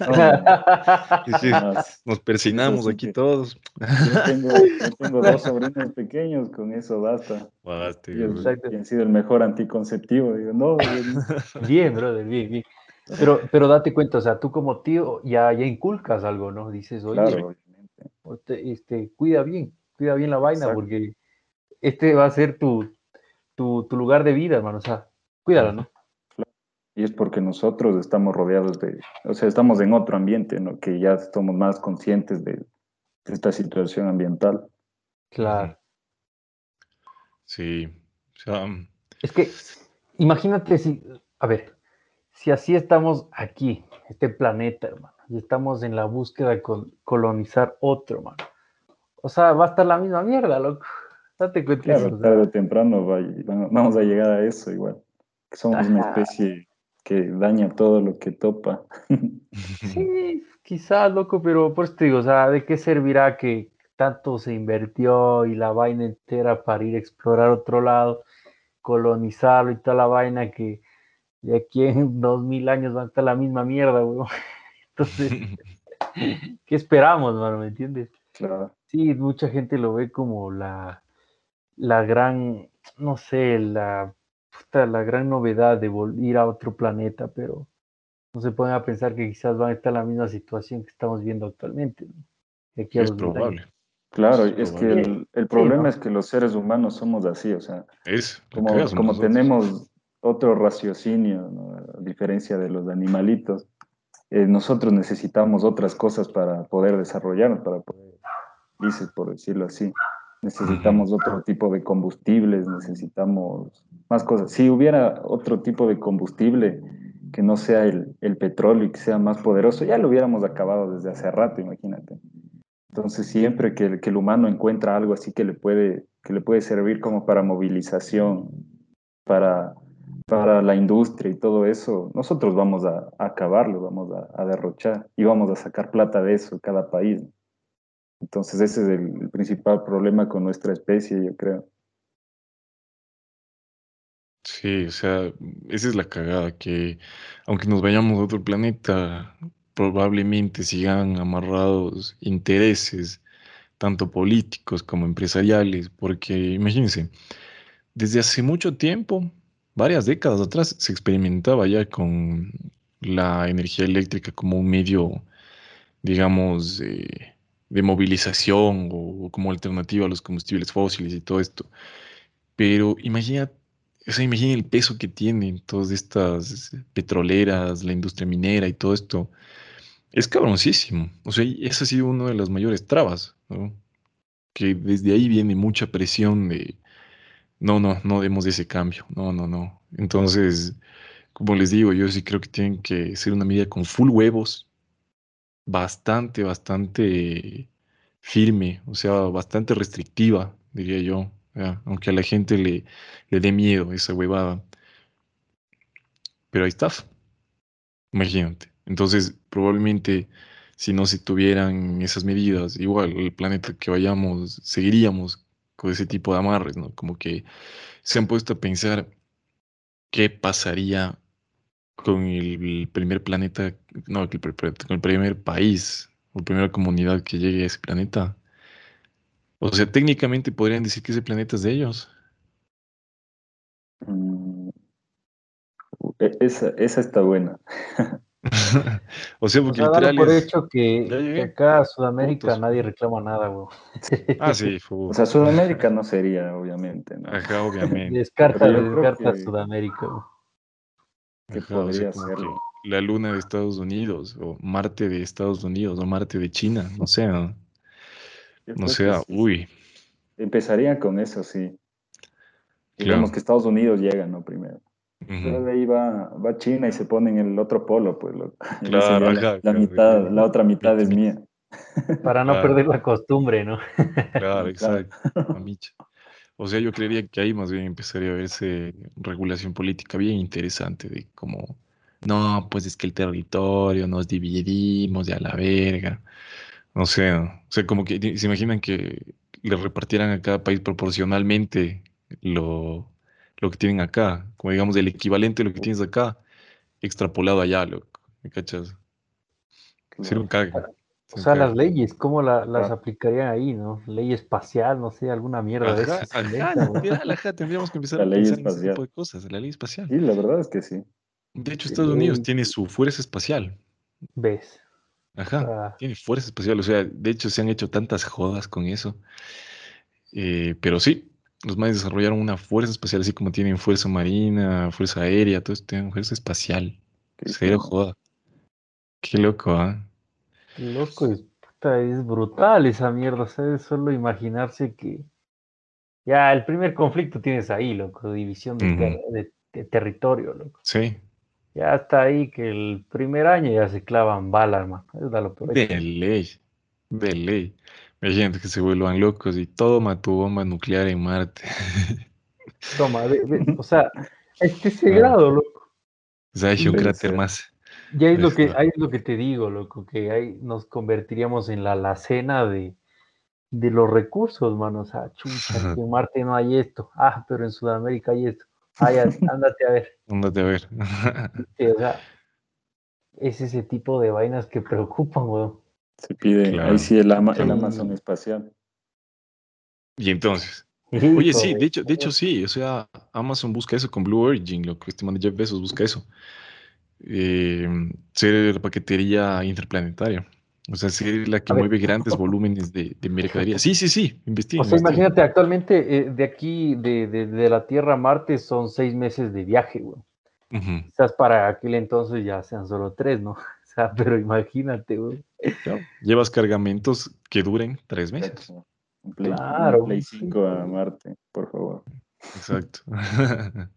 [laughs] nos persinamos aquí todos. Yo tengo, [laughs] dos sobrinos pequeños, con eso basta. Basta. Y, han sido el mejor anticonceptivo. Digo, no, bien, brother, bien, bien. Pero, pero date cuenta, o sea, tú como tío ya, ya inculcas algo, ¿no? Dices, oye, este, cuida bien, cuida bien la vaina, porque este va a ser tu, tu, lugar de vida, hermano. O sea, cuídala, ¿no? Y es porque nosotros estamos rodeados de, o sea, estamos en otro ambiente, ¿no? Que ya estamos más conscientes de, esta situación ambiental. Claro. Sí. Mm. Es que, imagínate si, a ver, si así estamos aquí, este planeta, hermano y estamos en la búsqueda de colonizar otro, mano. O sea, va a estar la misma mierda, loco. Date cuenta. Claro, tarde o temprano vamos a llegar a eso igual. Somos una especie que daña todo lo que topa. [laughs] Sí, quizás, loco, pero por eso te digo, o sea, ¿de qué servirá que tanto se invirtió y la vaina entera para ir a explorar otro lado, colonizarlo y toda la vaina que de aquí en [laughs] dos mil años va a estar la misma mierda, weón? [laughs] Entonces, ¿qué esperamos, mano? ¿Me entiendes? Claro. Sí, mucha gente lo ve como la, la gran, no sé, la, la gran novedad de ir a otro planeta, pero no se pueden a pensar que quizás van a estar en la misma situación que estamos viendo actualmente. es probable. Claro, es, que el, problema es que los seres humanos somos así, o sea, es, como, como tenemos otro raciocinio, a diferencia de los animalitos, eh, nosotros necesitamos otras cosas para poder desarrollarnos, para poder, dices, por decirlo así. Necesitamos otro tipo de combustibles, necesitamos más cosas. Si hubiera otro tipo de combustible que no sea el, el petróleo y que sea más poderoso, ya lo hubiéramos acabado desde hace rato, imagínate. Entonces, siempre que, que, el humano encuentra algo así que le puede, que le puede servir como para movilización, para para la industria y todo eso, nosotros vamos a, acabarlo, vamos a, derrochar y vamos a sacar plata de eso cada país. Entonces ese es el, principal problema con nuestra especie, yo creo. Sí, o sea, esa es la cagada, que aunque nos vayamos a otro planeta, probablemente sigan amarrados intereses tanto políticos como empresariales, porque imagínense, desde hace mucho tiempo, varias décadas atrás, se experimentaba ya con la energía eléctrica como un medio, digamos, de movilización o, como alternativa a los combustibles fósiles y todo esto. Pero imagina, o sea, imagina el peso que tienen todas estas petroleras, la industria minera y todo esto. Es cabroncísimo. O sea, esa ha sido una de las mayores trabas. Que desde ahí viene mucha presión de, no, no, no demos ese cambio. No, no, no. Entonces, como les digo, yo sí creo que tienen que ser una medida con full huevos, bastante, bastante firme, o sea, bastante restrictiva, diría yo, aunque a la gente le, le dé miedo esa huevada. Pero ahí está, imagínate. Entonces, probablemente si no se tuvieran esas medidas, igual el planeta que vayamos, seguiríamos con ese tipo de amarres, ¿no? Como que se han puesto a pensar qué pasaría con el, primer planeta, no, con el primer país o primera comunidad que llegue a ese planeta. O sea, técnicamente podrían decir que ese planeta es de ellos. Mm, e, esa, esa está buena. [laughs] o sea, porque literal por hecho que, acá Sudamérica nadie reclama nada, güey. [laughs] ah, sí. [laughs] O sea, Sudamérica no sería, obviamente. Acá, obviamente. Descarta, descarta Sudamérica, güey. Que podría ser. La luna de Estados Unidos, o Marte de Estados Unidos, o Marte de China, no sé, no, no sea, uy. Empezaría con eso, sí. Digamos que Estados Unidos llega, ¿no? Primero. Pero de ahí va, va China y se pone en el otro polo, pues. [laughs] claro, la, mitad, la otra mitad es mía. Para no perder la costumbre, ¿no? Claro, [laughs] exacto. O sea, yo creería que ahí más bien empezaría a verse regulación política bien interesante de cómo, no, pues es que el territorio nos dividimos de a la verga. No sé, o sea, como que se imaginan que le repartieran a cada país proporcionalmente lo, lo que tienen acá, como digamos el equivalente de lo que tienes acá, extrapolado allá, loco, ¿me cachas? Ser un cague. O sea, las leyes, ¿cómo las aplicarían ahí, no? Ley espacial, no sé, alguna mierda de esas. Ajá, tendríamos que empezar a pensar en ese tipo de cosas, la ley espacial. Sí, la verdad es que sí. De hecho, Estados Unidos tiene su fuerza espacial. ¿Ves? Ajá, ah. tiene fuerza espacial, o sea, de hecho se han hecho tantas jodas con eso. Eh, pero sí, los más desarrollaron una fuerza espacial, así como tienen fuerza marina, fuerza aérea, todo esto tienen fuerza espacial. Cero joda. Qué loco, ¿ah? Loco, es, es brutal esa mierda, ¿sabes? Solo imaginarse que ya el primer conflicto tienes ahí, loco, división de, territorio, loco. Sí. Ya está ahí que el primer año ya se clavan balas, man. Es lo De ley, de ley. Hay gente que se vuelvan locos y toma tu bomba nuclear en Marte. Toma, o sea, es que ese grado, loco. O sea, hay un cráter más. Ya es lo que, ahí es lo que te digo, loco, que ahí nos convertiríamos en la alacena de, de los recursos, mano. O sea, chucha, [laughs] en Marte no hay esto. Ah, pero en Sudamérica hay esto. Ah, ándate a ver. Ándate a ver. o sea, es ese tipo de vainas que preocupan, weón. Se pide, ahí sí el, Amazon espacial. Y entonces. Oye, sí, de hecho, de hecho sí, o sea, Amazon busca eso con Blue Origin, lo que este man de Jeff Bezos busca eso. Eh, ser paquetería interplanetaria. O sea, ser la que mueve grandes volúmenes de, mercadería. Sí, sí, sí, investiga. O sea, imagínate, actualmente eh, de aquí, de, de, la Tierra a Marte, son seis meses de viaje, güey. Quizás para aquel entonces ya sean solo tres, ¿no? [laughs] O sea, pero imagínate, güey. Llevas cargamentos que duren tres meses. claro. Play 5 a Marte, por favor. Exacto. [laughs]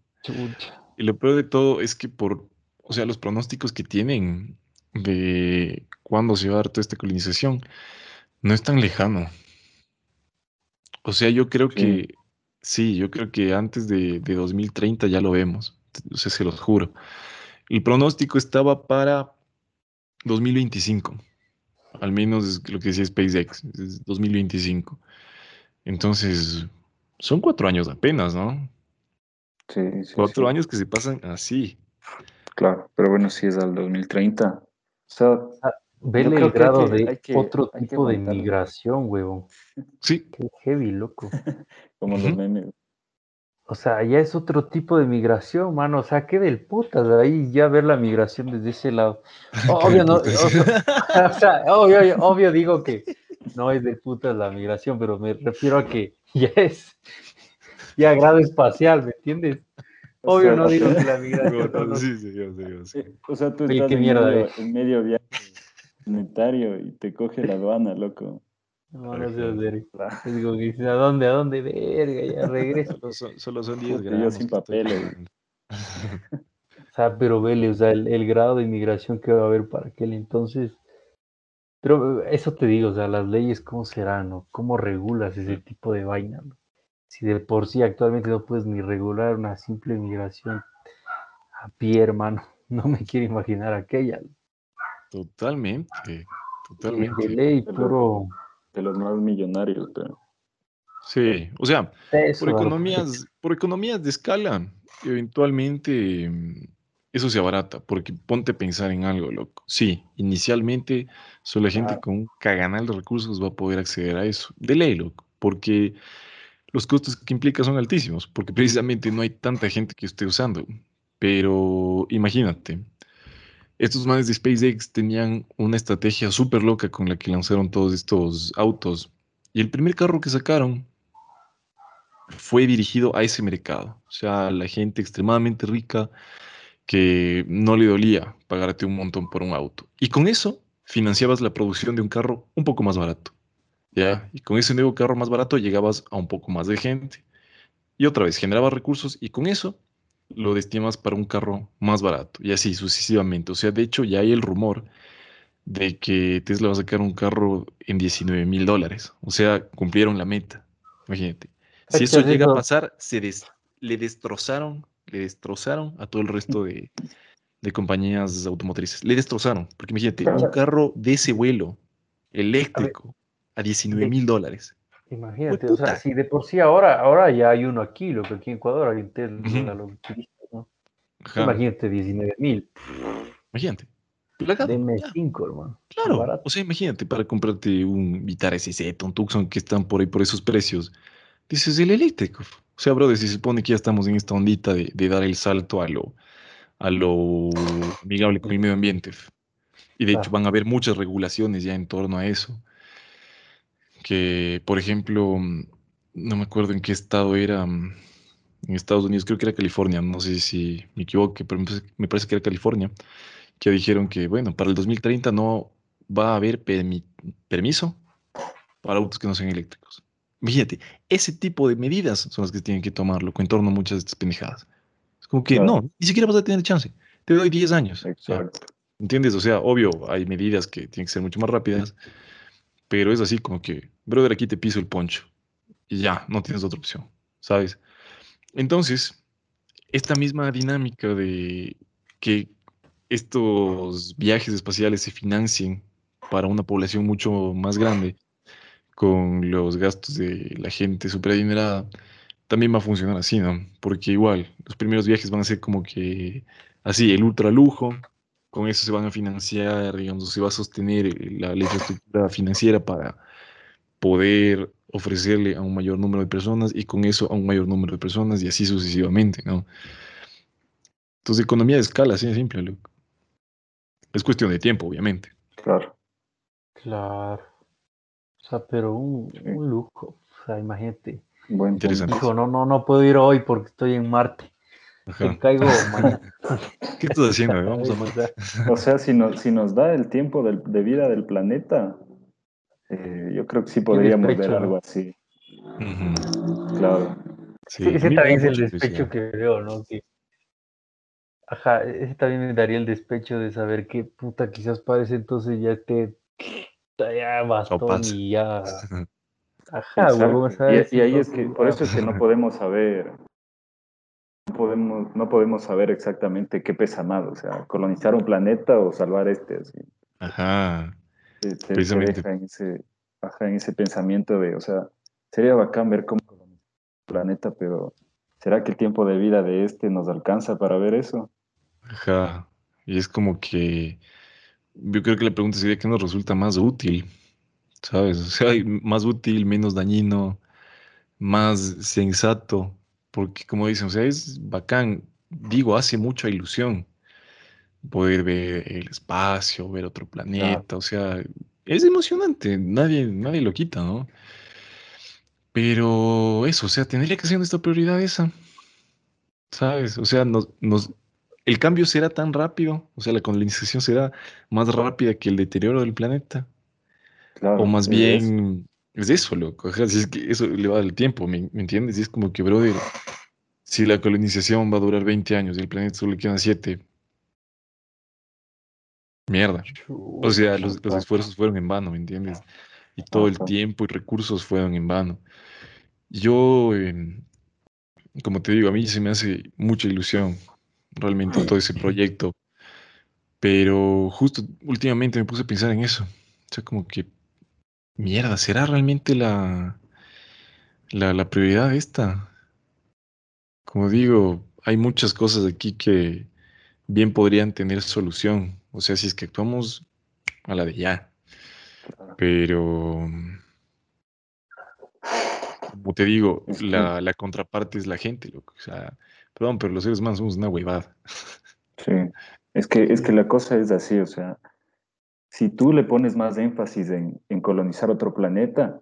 y lo peor de todo es que por o sea, los pronósticos que tienen de cuándo se va a dar toda esta colonización no es tan lejano. O sea, yo creo que sí, yo creo que antes de, 2030 ya lo vemos. O sea, se los juro. El pronóstico estaba para 2025. Al menos lo que decía SpaceX, es 2025. Entonces, son cuatro años apenas, ¿no? Sí, sí Cuatro años que se pasan así. Claro, pero bueno, si es al 2030. O sea, Vele el grado de otro tipo de migración, huevón. [laughs] Sí. Qué heavy, loco. [laughs] Como los memes. O sea, ya es otro tipo de migración, mano. O sea, qué del putas ahí ya ver la migración desde ese lado. [laughs] Obvio, no. O sea, obvio, obvio digo que no es de putas la migración, pero me refiero a que ya es ya grado espacial, ¿me entiendes? Obvio no digo que la migración. Sí, sí, yo sé, yo sé. O sea, tú estás en, medio, en medio viaje monetario y te coge la aduana, loco. No, no sé hacer. Digo, ¿a dónde? ¿A dónde? Verga, ya [laughs] regreso. Solo son, 10 gramos. Yo sin papeles. o sea, pero vele, o sea, el, el, grado de inmigración que va a haber para aquel entonces. Pero eso te digo, o sea, las leyes, ¿cómo serán? ¿no? ¿Cómo regulas ese tipo de vaina? ¿no? Si de por sí actualmente no puedes ni regular una simple inmigración a pie, hermano, [laughs] no me quiero imaginar aquella. Totalmente, totalmente. De ley, puro de los más millonarios. Pero... Sí, o sea, por economías, [laughs] por economías de escala, eventualmente eso se abarata, porque ponte a pensar en algo, loco. Sí, inicialmente solo la gente con un caganal de recursos va a poder acceder a eso. De ley, loco, porque los costos que implica son altísimos, porque precisamente no hay tanta gente que esté usando. Pero imagínate, estos manes de SpaceX tenían una estrategia súper loca con la que lanzaron todos estos autos. Y el primer carro que sacaron fue dirigido a ese mercado. O sea, la gente extremadamente rica que no le dolía pagarte un montón por un auto. Y con eso financiabas la producción de un carro un poco más barato. ¿Ya? Y con ese nuevo carro más barato llegabas a un poco más de gente. Y otra vez, generabas recursos y con eso lo destinas para un carro más barato y así sucesivamente. O sea, de hecho ya hay el rumor de que Tesla va a sacar un carro en 19 mil dólares. O sea, cumplieron la meta. Imagínate. Si eso llega a pasar, se le destrozaron, le destrozaron a todo el resto de, compañías automotrices. Le destrozaron. Porque imagínate, un carro de ese vuelo eléctrico a 19 mil dólares. Imagínate, o sea, si de por sí ahora, ahora ya hay uno aquí, lo que aquí en Ecuador hay un Tesla, lo ¿no? Imagínate, 19 mil. Imagínate. Deme 5, hermano. Claro, o sea, imagínate para comprarte un Vitara SZ, un Tucson que están por ahí por esos precios. Dices, el eléctrico. O sea, brother, si se supone que ya estamos en esta ondita de, de dar el salto a lo, a lo amigable con el medio ambiente. Y de hecho van a haber muchas regulaciones ya en torno a eso que, por ejemplo, mm, no me acuerdo en qué estado era, mm, en Estados Unidos, creo que era California, no sé si me equivoco, pero me parece que era California, que dijeron que, bueno, para el 2030 no va a haber permiso para autos que no sean eléctricos. Fíjate, ese tipo de medidas son las que tienen que tomarlo en torno a muchas de estas pendejadas. Es como que no, ni siquiera vas a tener chance. Te doy 10 años. Exacto. ¿Entiendes? O sea, obvio, hay medidas que tienen que ser mucho más rápidas, pero es así como que, brother, aquí te piso el poncho y ya, no tienes otra opción, ¿sabes? Entonces, esta misma dinámica de que estos viajes espaciales se financien para una población mucho más grande con los gastos de la gente super adinerada, también va a funcionar así, ¿no? Porque igual, los primeros viajes van a ser como que así, el ultra lujo, con eso se van a financiar, digamos, se va a sostener la, infraestructura financiera para poder ofrecerle a un mayor número de personas y con eso a un mayor número de personas y así sucesivamente, ¿no? Entonces, economía de escala, así de simple, Luke. Es cuestión de tiempo, obviamente. Claro. Claro. O sea, pero un, lujo. O sea, imagínate. Buen Interesante. Dijo, no, no, no puedo ir hoy porque estoy en Marte. Caigo mañana. [laughs] ¿Qué estás haciendo? [laughs] Vamos a O sea, si, no, si nos da el tiempo de, vida del planeta, eh, yo creo que sí podríamos ver algo así. Claro. Sí, ese también es el despecho que veo, ¿no? Que, ajá, ese también me daría el despecho de saber que puta, quizás para ese entonces ya esté ya bastón y ya. [laughs] Ajá, y, y ahí es que, por eso es que no podemos saber podemos, no podemos saber exactamente qué pesa más, o sea, colonizar un planeta o salvar este. Así. Ajá. Precisamente. en ese, en ese pensamiento de, o sea, sería bacán ver cómo colonizar un planeta, pero ¿será que el tiempo de vida de este nos alcanza para ver eso? Ajá. Y es como que yo creo que la pregunta sería qué nos resulta más útil, ¿sabes? O sea, [laughs] más útil, menos dañino, más sensato, porque como dicen, o sea, es bacán, digo, hace mucha ilusión poder ver el espacio, ver otro planeta, o sea, es emocionante, nadie, nadie lo quita, ¿no? Pero eso, o sea, tendría que ser nuestra prioridad esa, ¿sabes? O sea, nos, nos, el cambio será tan rápido, o sea, la colonización será más rápida que el deterioro del planeta. o más bien, es. eso, loco. Si es que eso le va a dar el tiempo, ¿me, entiendes? Y es como que, brother, si la colonización va a durar 20 años y el planeta solo le quedan 7, mierda. O sea, los, esfuerzos fueron en vano, ¿me entiendes? Y todo el tiempo y recursos fueron en vano. Yo, em, como te digo, a mí se me hace mucha ilusión realmente todo ese proyecto. Pero justo últimamente me puse a pensar en eso. O sea, como que, mierda, ¿será realmente la, la, la prioridad esta? Como digo, hay muchas cosas aquí que bien podrían tener solución. O sea, si es que actuamos a la de ya. Pero, como te digo, la, la contraparte es la gente, loco. O sea, Perdón, pero los seres humanos somos una huevada. Sí, es que, es que la cosa es así, o sea, si tú le pones más énfasis en, colonizar otro planeta,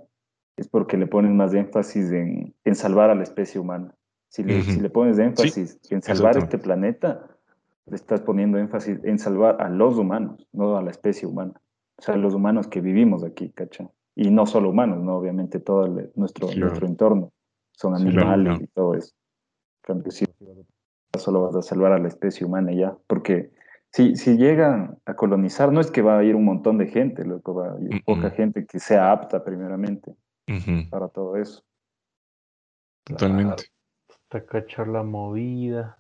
es porque le pones más énfasis en, salvar a la especie humana. Si le, si le pones énfasis en salvar este planeta, le estás poniendo énfasis en salvar a los humanos, no a la especie humana. O sea, los humanos que vivimos aquí, ¿cachai? Y no solo humanos, ¿no? Obviamente todo nuestro, nuestro entorno. Son animales y todo eso solo vas a salvar a la especie humana ya, porque si, si llegan a colonizar, no es que va a ir un montón de gente, loco, va a ir poca gente que sea apta primeramente para todo eso. Totalmente. Hasta cachar la movida.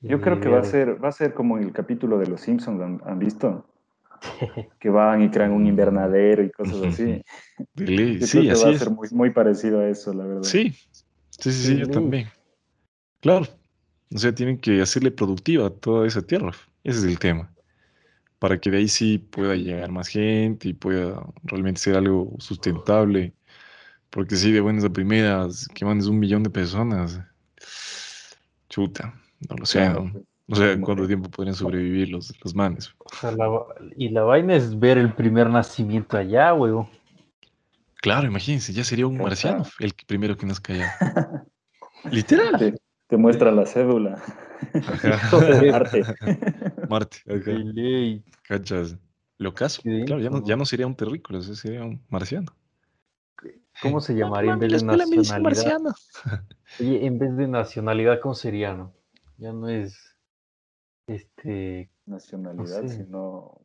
Yo creo que va a ser, va a ser como el capítulo de los Simpsons, ¿han, visto? [laughs] que van y crean un invernadero y cosas así. sí, así va a ser muy, muy parecido a eso, la verdad. Sí, sí, sí, sí yo también. Claro. O sea, tienen que hacerle productiva toda esa tierra. Ese es el tema. Para que de ahí sí pueda llegar más gente y pueda realmente ser algo sustentable. Porque sí, de buenas a primeras, que mandes un millón de personas. Chuta, no lo sé. ¿no? No sé cuánto tiempo podrían sobrevivir los, los manes. y la vaina es ver el primer nacimiento allá, huevo. Claro, imagínense, ya sería un marciano el primero que nazca allá. [laughs] Literal. Te muestra la cédula. [laughs] Marte. [laughs] Marte. ¿Cachas? Lo caso. Claro, ya no, ya no sería un terrícola, sería un marciano. ¿Cómo se llamaría en vez de nacionalidad? Oye, en vez de nacionalidad, ¿cómo sería, no? Ya no es este nacionalidad, sino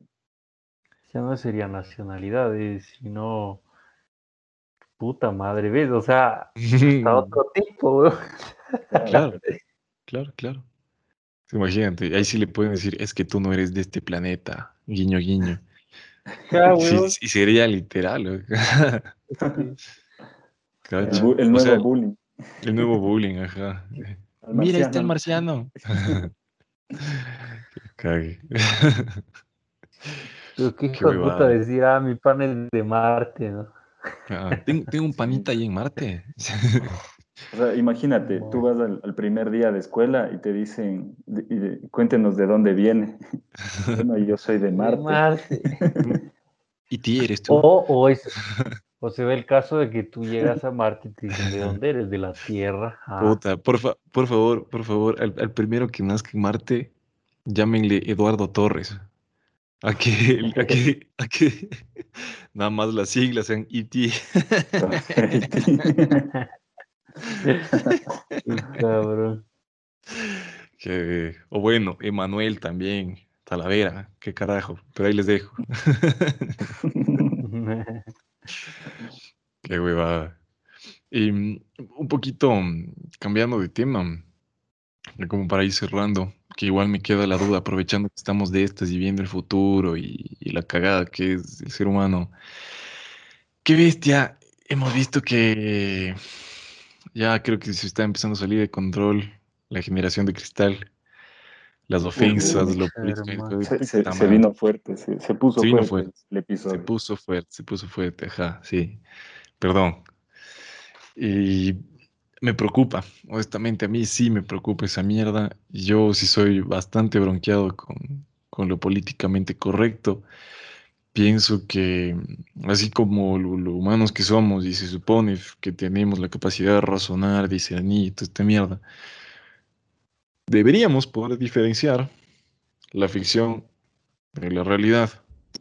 ya no sería nacionalidad, sino puta madre, ¿ves? O sea, hasta [laughs] otro tipo, Claro, claro, claro. Imagínate, ahí sí le pueden decir, es que tú no eres de este planeta, guiño, guiño. Ah, [laughs] y sería literal. [laughs] el, nuevo bullying. El nuevo bullying, ajá. Mira, este el marciano. Cague. Pero qué hijo de puta decir, ah, mi pan es de Marte, ¿no? Ah, [laughs] tengo, tengo, un panita ahí en Marte. [laughs] O sea, imagínate, tú vas al, primer día de escuela y te dicen, cuéntenos de dónde viene. [laughs] bueno, yo soy de Marte. y ti eres tú. O, o, es, o se ve el caso de que tú llegas a Marte y te dicen, ¿de dónde eres? De la Tierra. Ah. Puta, por, por favor, por favor, al, primero que nazca en Marte, llámenle Eduardo Torres. A que, a que, a que [laughs] nada más las siglas sean E.T. [laughs] Cabrón. [laughs] o bueno, Emanuel también, Talavera, qué carajo, pero ahí les dejo. qué huevada. Y mm, un poquito mm, cambiando de tema, como para ir cerrando, que igual me queda la duda, aprovechando que estamos de estas y viendo el futuro y, y la cagada que es el ser humano. Qué bestia, hemos visto que ya creo que se está empezando a salir de control la generación de cristal. las ofensas, lo se, se, vino fuerte, se, puso fuerte, el episodio. Se puso fuerte, se puso fuerte, ajá, sí. Perdón. Y me preocupa, honestamente, a mí sí me preocupa esa mierda. Yo sí soy bastante bronqueado con, con lo políticamente correcto. Pienso que así como lo, humanos que somos y se supone que tenemos la capacidad de razonar, discernir toda esta mierda, deberíamos poder diferenciar la ficción de la realidad,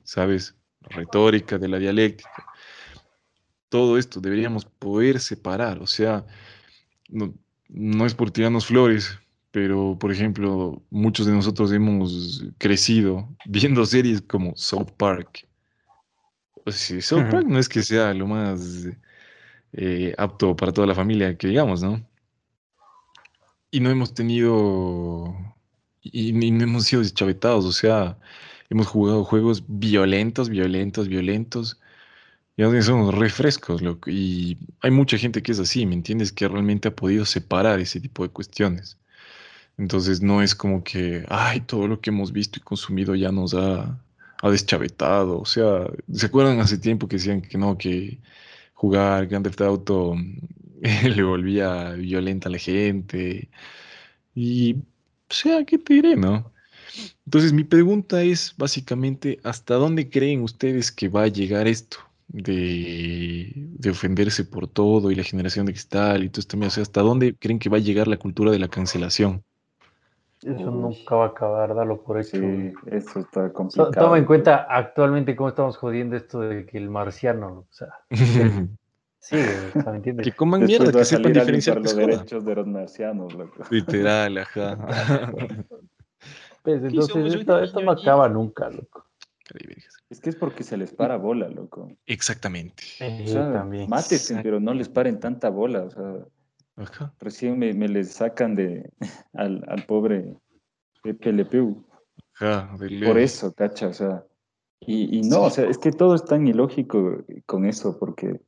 ¿sabes? La retórica de la dialéctica. Todo esto deberíamos poder separar, o sea, no, no es por tirarnos flores, pero por ejemplo, muchos de nosotros hemos crecido [laughs] viendo series como South Park. O sea, South Park no es que sea lo más eh, apto para toda la familia, que digamos, ¿no? Y no hemos tenido. Y, no hemos sido deschavetados, o sea, hemos jugado juegos violentos, violentos, violentos. Somos refrescos, loco. Y hay mucha gente que es así, ¿me entiendes? Que realmente ha podido separar ese tipo de cuestiones. Entonces no es como que, ay, todo lo que hemos visto y consumido ya nos ha, ha deschavetado. O sea, ¿se acuerdan hace tiempo que decían que no, que jugar Grand Theft Auto [laughs] le volvía violenta a la gente. Y, o sea, ¿qué te diré, no? Entonces, mi pregunta es básicamente, ¿hasta dónde creen ustedes que va a llegar esto? De, de ofenderse por todo y la generación de cristal y todo esto. O sea, ¿hasta dónde creen que va a llegar la cultura de la cancelación? Eso nunca va a acabar, dalo por hecho. Sí, eso está complicado. Toma en cuenta actualmente cómo estamos jodiendo esto de que el marciano, o sea, [laughs] Sí, ¿me entiendes? Que coman mierda, que sepan diferenciar los derechos de los marcianos, loco. Literal, ajá. [laughs] Pues entonces esto, esto no acaba nunca, loco. Es que es porque se les para bola, loco. Exactamente. o sea, también. Mátense, pero no les paren tanta bola. O sea, Ajá. recién me, me, les sacan de [laughs] al, al pobre PLPU. Ajá, Por eso, cacha, o sea. Y, y no, o sea, es que todo es tan ilógico con eso, porque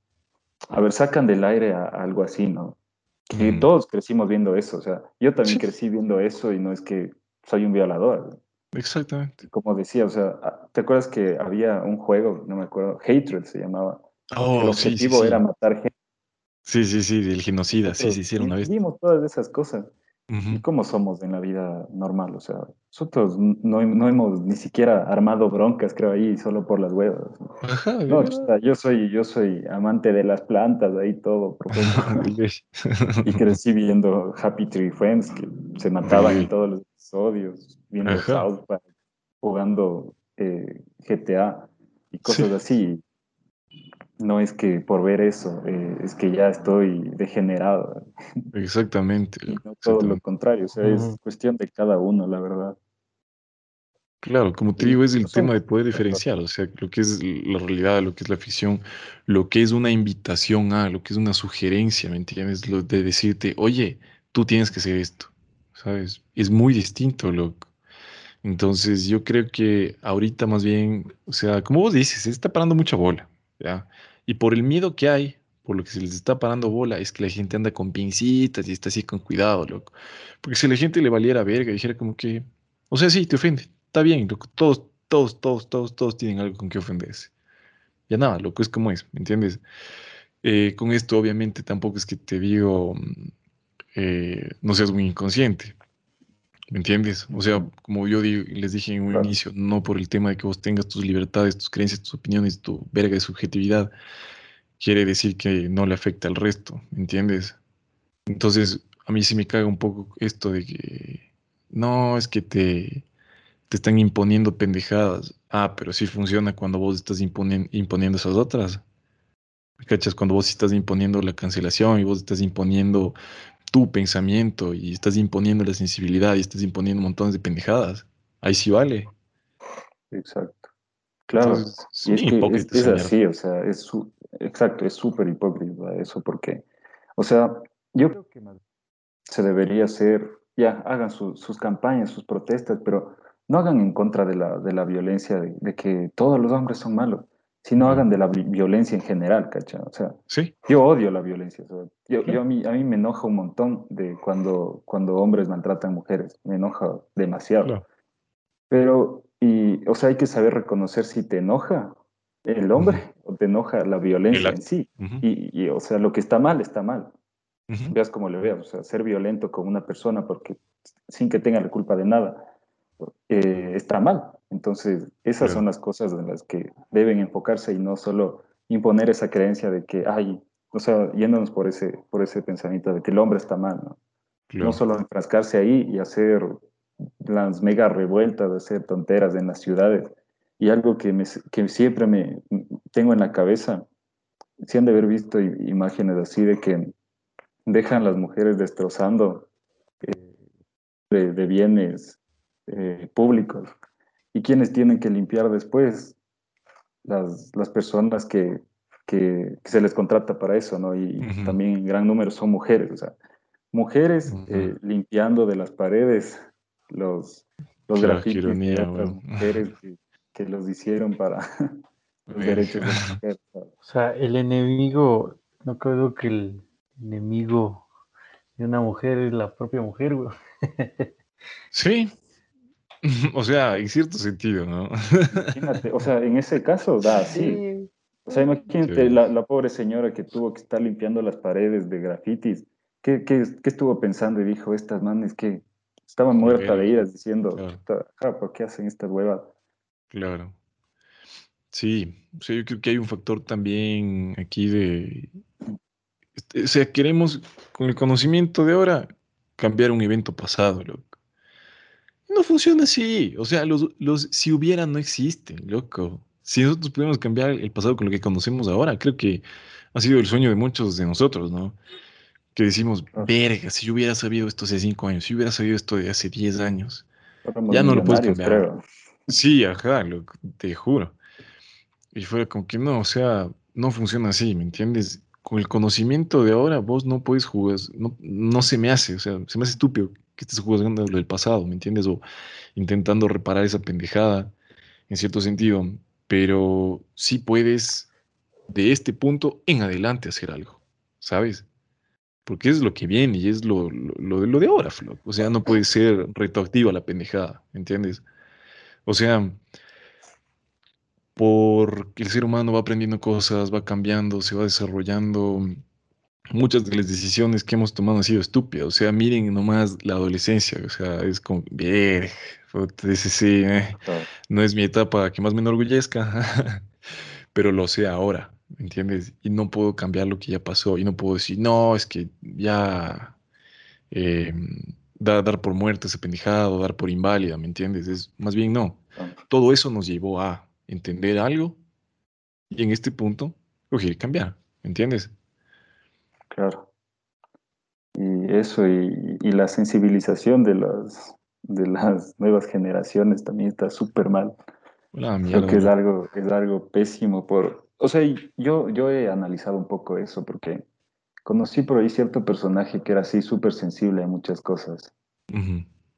a ver, sacan del aire a, algo así, ¿no? Y mm. todos crecimos viendo eso, o sea, yo también crecí viendo eso y no es que soy un violador. Exactamente. Como decía, o sea, ah, ¿te acuerdas que había un juego, no me acuerdo, Hatred se llamaba? Oh, el objetivo era matar gente. Sí, sí, sí, del genocida, sí, sí, sí, una vez. Vimos todas esas cosas. ¿Y cómo somos en la vida normal? O sea, nosotros no, no, hemos ni siquiera armado broncas, creo, ahí solo por las huevas. no, yo soy, yo soy amante de las plantas, ahí todo. [laughs] y crecí viendo Happy Tree Friends, que se mataban en todos los episodios, viendo South Park, jugando eh, GTA y cosas así no es que por ver eso, eh, es que ya estoy degenerado. Exactamente. todo lo contrario, o sea, es cuestión de cada uno, la verdad. Claro, como te digo, es el tema de poder diferenciar, o sea, lo que es la realidad, lo que es la ficción, lo que es una invitación a, lo que es una sugerencia, ¿me entiendes? Lo de decirte, oye, tú tienes que hacer esto, ¿sabes? Es muy distinto, loco. Entonces, yo creo que ahorita más bien, o sea, como vos dices, se está parando mucha bola, ¿ya? Y por el miedo que hay, por lo que se les está parando bola, es que la gente anda con pincitas y está así con cuidado, loco. Porque si la gente le valiera verga, dijera como que, o sea, sí, te ofende, está bien, loco, todos, todos, todos, todos, todos tienen algo con que ofenderse. Ya nada, loco, es como es, ¿me entiendes? Eh, con esto, obviamente, tampoco es que te digo, eh, no seas muy inconsciente. ¿Me entiendes? O sea, como yo les dije en un inicio, no por el tema de que vos tengas tus libertades, tus creencias, tus opiniones, tu verga de subjetividad, quiere decir que no le afecta al resto, ¿me entiendes? Entonces, a mí sí me caga un poco esto de que no, es que te, te están imponiendo pendejadas. Ah, pero sí funciona cuando vos estás imponiendo esas otras. ¿Cachas? Cuando vos estás imponiendo la cancelación y vos estás imponiendo tu pensamiento y estás imponiendo la sensibilidad y estás imponiendo montones de pendejadas. Ahí sí vale. Exacto. Claro, y es, que es, así, o sea, es su, exacto, es súper hipócrita eso, porque, o sea, yo creo que se debería hacer, ya, hagan sus campañas, sus protestas, pero no hagan en contra de la, de la violencia, de, que todos los hombres son malos. Sino hagan de la violencia en general, ¿cachai? O sea, ¿Sí? yo odio la violencia. yo, yo a, mí, a mí me enoja un montón de cuando, cuando hombres maltratan mujeres, me enoja demasiado. Pero, y, o sea, hay que saber reconocer si te enoja el hombre o te enoja la violencia en sí. y, y, o sea, lo que está mal, está mal. Veas como le veas, o sea, ser violento con una persona porque sin que tenga la culpa de nada, eh, está mal. Entonces, esas son las cosas en las que deben enfocarse y no solo imponer esa creencia de que, ay, o sea, yéndonos por ese, por ese pensamiento de que el hombre está mal, ¿no? No solo enfrascarse ahí y hacer las mega revueltas, hacer tonteras en las ciudades. Y algo que, me, que siempre me tengo en la cabeza, si han de haber visto imágenes así de que dejan las mujeres destrozando eh, de, bienes eh, públicos. Y quienes tienen que limpiar después las, las personas que, que, se les contrata para eso, ¿no? Y también en gran número son mujeres, o sea, mujeres eh, limpiando de las paredes los, los grafitis de mujeres que, que, los hicieron para [laughs] los derechos de la [laughs] mujer. O sea, el enemigo, no creo que el enemigo de una mujer es la propia mujer, güey. [laughs] Sí, [laughs] o sea, en cierto sentido, ¿no? Imagínate, o sea, en ese caso da sí. O sea, imagínate la, pobre señora que tuvo que estar limpiando las paredes de grafitis. ¿Qué, qué, qué estuvo pensando y dijo, estas manes que estaban muertas de iras diciendo, ¿por qué hacen estas huevas? Claro. Sí, o sea, yo creo que hay un factor también aquí de, o sea, queremos con el conocimiento de ahora cambiar un evento pasado, loco. No funciona así. O sea, los, los si hubiera no existen, loco. Si nosotros pudiéramos cambiar el pasado con lo que conocemos ahora, creo que ha sido el sueño de muchos de nosotros, ¿no? Que decimos, verga, si yo hubiera sabido esto hace cinco años, si hubiera sabido esto de hace diez años, ya no lo puedes cambiar. Sí, ajá, te juro. Y fuera como que no, o sea, no funciona así, ¿me entiendes? con el conocimiento de ahora, vos no puedes jugar, no, no se me hace, o sea, se me hace estúpido que estés jugando lo del pasado, ¿me entiendes? O intentando reparar esa pendejada, en cierto sentido, pero sí puedes de este punto en adelante hacer algo, ¿sabes? Porque es lo que viene y es lo, lo, lo de ahora, Flo. O sea, no puede ser retroactiva la pendejada, ¿me entiendes? O sea, porque el ser humano va aprendiendo cosas, va cambiando, se va desarrollando. Muchas de las decisiones que hemos tomado han sido estúpidas. O sea, miren nomás la adolescencia. O sea, es como, bien, sí, eh, no es mi etapa que más me enorgullezca, [laughs] pero lo sé ahora, ¿me entiendes? Y no puedo cambiar lo que ya pasó. Y no puedo decir, no, es que ya em, dar, por muerto ese pendejado, dar por inválida, ¿me entiendes? Es más bien no. Todo eso nos llevó a entender algo y en este punto coger y cambiar, ¿entiendes? Claro. Y eso y, la sensibilización de las, de las nuevas generaciones también está súper mal. Creo que es algo, es algo pésimo por... O sea, yo, yo he analizado un poco eso porque conocí por ahí cierto personaje que era así súper sensible a muchas cosas.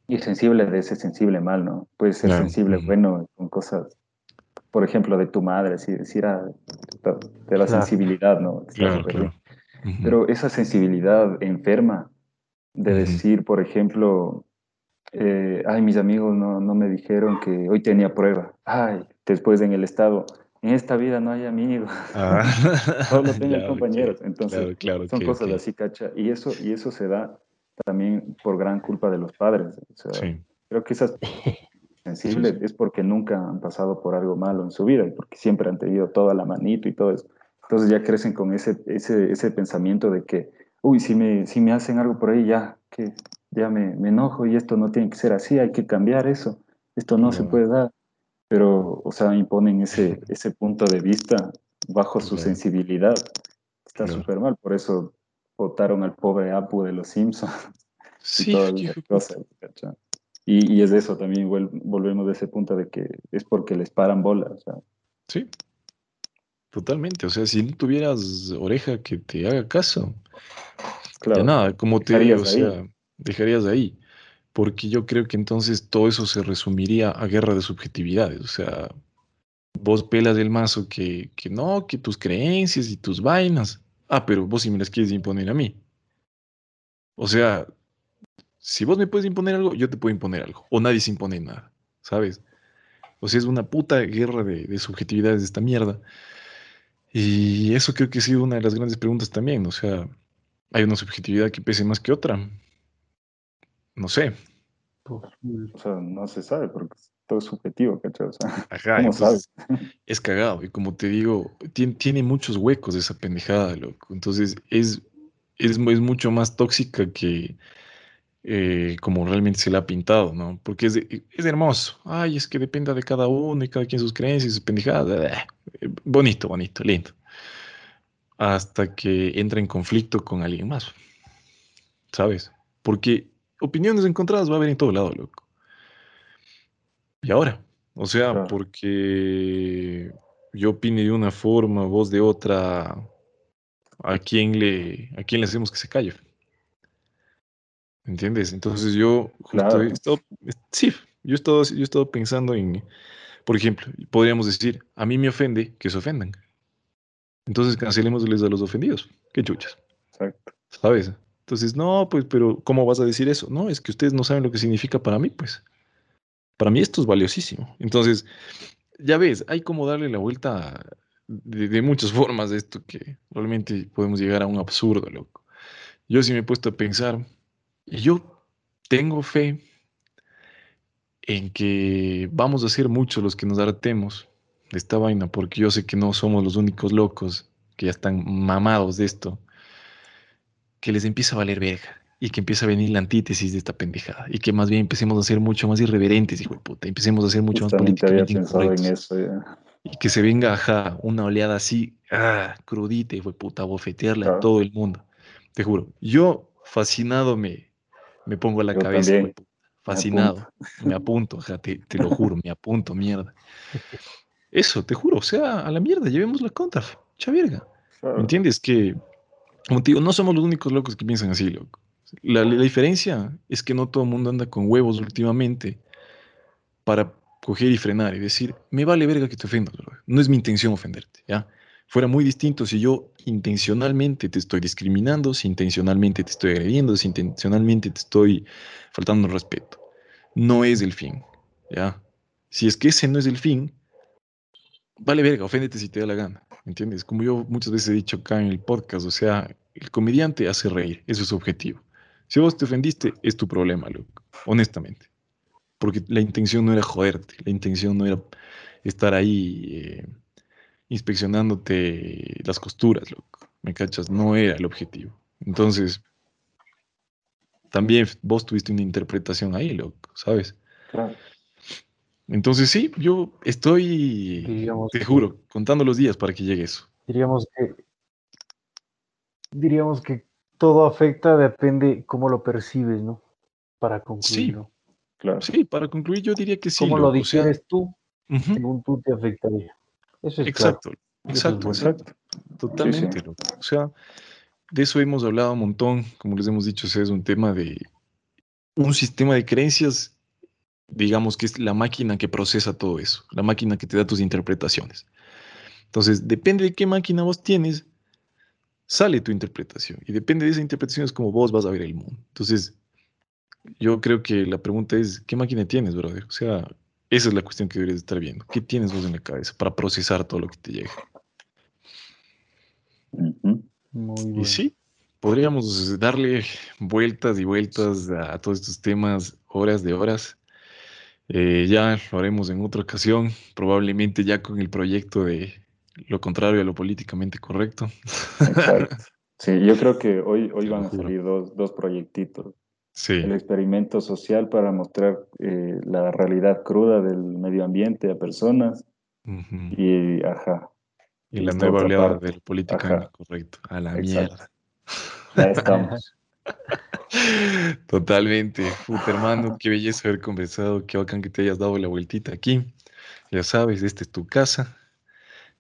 Y sensible de ese sensible mal, ¿no? Puede ser sensible bueno con cosas por ejemplo, de tu madre, si decir ah, de la sensibilidad, ¿no? Claro, Pero esa sensibilidad enferma de decir, por ejemplo, eh, ay, mis amigos no, no, me dijeron que hoy tenía prueba. Ay, después en el estado, en esta vida no hay amigos, ah. [laughs] solo [laughs] tengo compañeros. Entonces, son cosas así, cacha. Y eso, y eso se da también por gran culpa de los padres. Creo que esas [laughs] sensibles es porque nunca han pasado por algo malo en su vida y porque siempre han tenido toda la manito y todo eso. Entonces ya crecen con ese, ese, ese pensamiento de que, uy, si me, si me hacen algo por ahí, ya, que ya me, me enojo y esto no tiene que ser así, hay que cambiar eso, esto no se puede dar. Pero, o sea, imponen ese, [laughs] ese punto de vista bajo su sensibilidad. Está súper mal, por eso votaron al pobre Apu de los Simpsons. [laughs] Sí, y [laughs] cosas, y, y, es eso también, volvemos de ese punto de que es porque les paran bolas. Sí, totalmente. O sea, si no tuvieras oreja que te haga caso, claro, nada, como te digo, o sea, dejarías de ahí. Porque yo creo que entonces todo eso se resumiría a guerra de subjetividades. O sea, vos pelas del mazo que, que no, que tus creencias y tus vainas. Ah, pero vos si me las quieres imponer a mí. O sea, si vos me puedes imponer algo, yo te puedo imponer algo. O nadie se impone nada, ¿sabes? O sea, es una puta guerra de, de subjetividades de esta mierda. Y eso creo que ha sido una de las grandes preguntas también. O sea, ¿hay una subjetividad que pese más que otra? No sé. o sea, no se sabe porque todo es subjetivo, ¿cachai? O sea, Ajá, es cagado. Y como te digo, tiene, tiene muchos huecos esa pendejada, loco. Entonces es, es, es mucho más tóxica que eh, como realmente se la ha pintado, ¿no? Porque es, de- es hermoso. Ay, es que dependa de cada uno y cada quien sus creencias, sus pendejadas. Eh, Bonito, bonito, lindo. Hasta que entra en conflicto con alguien más, ¿sabes? Porque opiniones encontradas va a haber en todo lado, loco. Y ahora, o sea, Claro. porque yo opine de una forma, vos de otra, ¿a quién le, a quién le hacemos que se calle? ¿Entiendes? Entonces yo justo Claro. he estado, sí, yo he estado, yo he estado pensando en, por ejemplo, podríamos decir, a mí me ofende que se ofendan. Entonces cancelémosles a los ofendidos. Qué chuchas, Exacto. ¿sabes? Entonces, no, pues, pero ¿cómo vas a decir eso? No, es que ustedes no saben lo que significa para mí, pues. Para mí esto es valiosísimo. Entonces, ya ves, hay como darle la vuelta de, de muchas [laughs] formas de esto que realmente podemos llegar a un absurdo, loco. Yo sí me he puesto a pensar, y yo tengo fe en que vamos a ser muchos los que nos hartemos de esta vaina, porque yo sé que no somos los únicos locos que ya están mamados de esto, que les empieza a valer verga y que empieza a venir la antítesis de esta pendejada y que más bien empecemos a ser mucho más irreverentes, hijo de puta, empecemos a ser mucho más Justamente políticamente pensado en incorrectos eso ya. y que se venga ajá, una oleada así, ah, crudita, hijo de puta, a bofetearla a todo el mundo. Te juro, yo fascinado me, me pongo a la Yo cabeza, también. fascinado, me apunto, te, te lo juro, me apunto, mierda. Eso, te juro, o sea, a la mierda, llevemos la contra, chavirga. Claro. ¿Me entiendes? Que, como te digo, no somos los únicos locos que piensan así, loco. La, la diferencia es que no todo el mundo anda con huevos últimamente para coger y frenar y decir, me vale verga que te ofendas, bro. No es mi intención ofenderte, ¿ya? Fuera muy distinto si yo intencionalmente te estoy discriminando, si intencionalmente te estoy agrediendo, si intencionalmente te estoy faltando respeto. No es el fin, ¿ya? Si es que ese no es el fin, vale verga, oféndete si te da la gana, ¿entiendes? Como yo muchas veces he dicho acá en el podcast, o sea, el comediante hace reír, eso es su objetivo. Si vos te ofendiste, es tu problema, loco, honestamente. Porque la intención no era joderte, la intención no era estar ahí eh, inspeccionándote las costuras, loco. ¿Me cachas? No era el objetivo. Entonces, también vos tuviste una interpretación ahí, loco, ¿sabes? Claro. Entonces sí, yo estoy, Diríamos te que- juro, contando los días para que llegue eso. Diríamos que diríamos que todo afecta, depende cómo lo percibes, ¿no? Para concluir, Sí, ¿no? Claro. Sí, para concluir yo diría que sí. Cómo lo loco, o sea, digieres tú, ujú, según tú te afectaría. Eso es Exacto, exacto, exacto, Exacto. totalmente. loco. O sea, de eso hemos hablado un montón, como les hemos dicho, o sea, es un tema de un sistema de creencias, digamos que es la máquina que procesa todo eso, la máquina que te da tus interpretaciones. Entonces, depende de qué máquina vos tienes, sale tu interpretación. Y depende de esa interpretación es como vos vas a ver el mundo. Entonces, yo creo que la pregunta es, ¿qué máquina tienes, brother? O sea, esa es la cuestión que deberías estar viendo. ¿Qué tienes vos en la cabeza para procesar todo lo que te llega? Muy Y bueno. sí, podríamos darle vueltas y vueltas a, a todos estos temas, horas de horas. Eh, ya lo haremos en otra ocasión, probablemente ya con el proyecto de lo contrario a lo políticamente correcto. Exacto. [laughs] Sí, yo creo que hoy, hoy van a salir dos, dos proyectitos. Sí, El experimento social para mostrar eh, la realidad cruda del medio ambiente a personas y, ajá, Y la nueva oleada parte. de lo políticamente Ajá. correcto. A la Exacto. mierda. ya estamos. [laughs] Totalmente. Puta, hermano, qué belleza haber conversado. Qué bacán que te hayas dado la vueltita aquí. Ya sabes, esta es tu casa.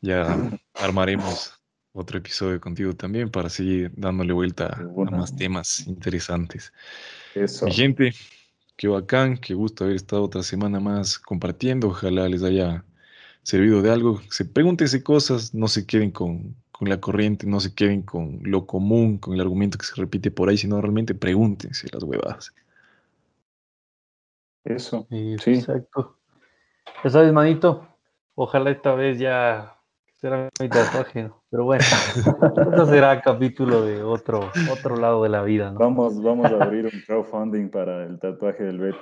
Ya armaremos otro episodio contigo también para seguir dándole vuelta a- más temas interesantes. Eso. Mi gente, qué bacán, qué gusto haber estado otra semana más compartiendo. Ojalá les haya servido de algo. Se pregúntense cosas, no se queden con, la corriente, no se queden con lo común, con el argumento que se repite por ahí, sino realmente pregúntense las huevadas. Eso. Sí, Exacto. Ya sabes, manito, ojalá esta vez ya será mi tatuaje, pero bueno, [laughs] esto será capítulo de otro, otro lado de la vida, ¿no? Vamos, vamos a abrir un crowdfunding para el tatuaje del Beto.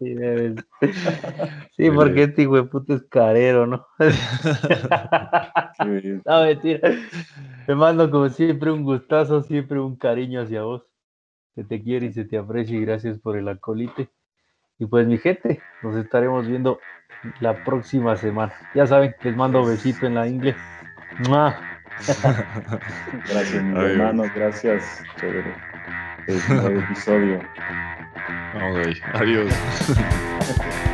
sí, sí porque este hijo de puta es carero, ¿no? no, mentira. Te mando como siempre un gustazo, siempre un cariño hacia vos. Se te quiere y se te aprecia y gracias por el acolite. Y pues mi gente, nos estaremos viendo la próxima semana. Ya saben, les mando besito en la ingle. gracias, mi hermano, gracias. Chévere. Es un episodio. Vamos ahí. Adiós. [laughs]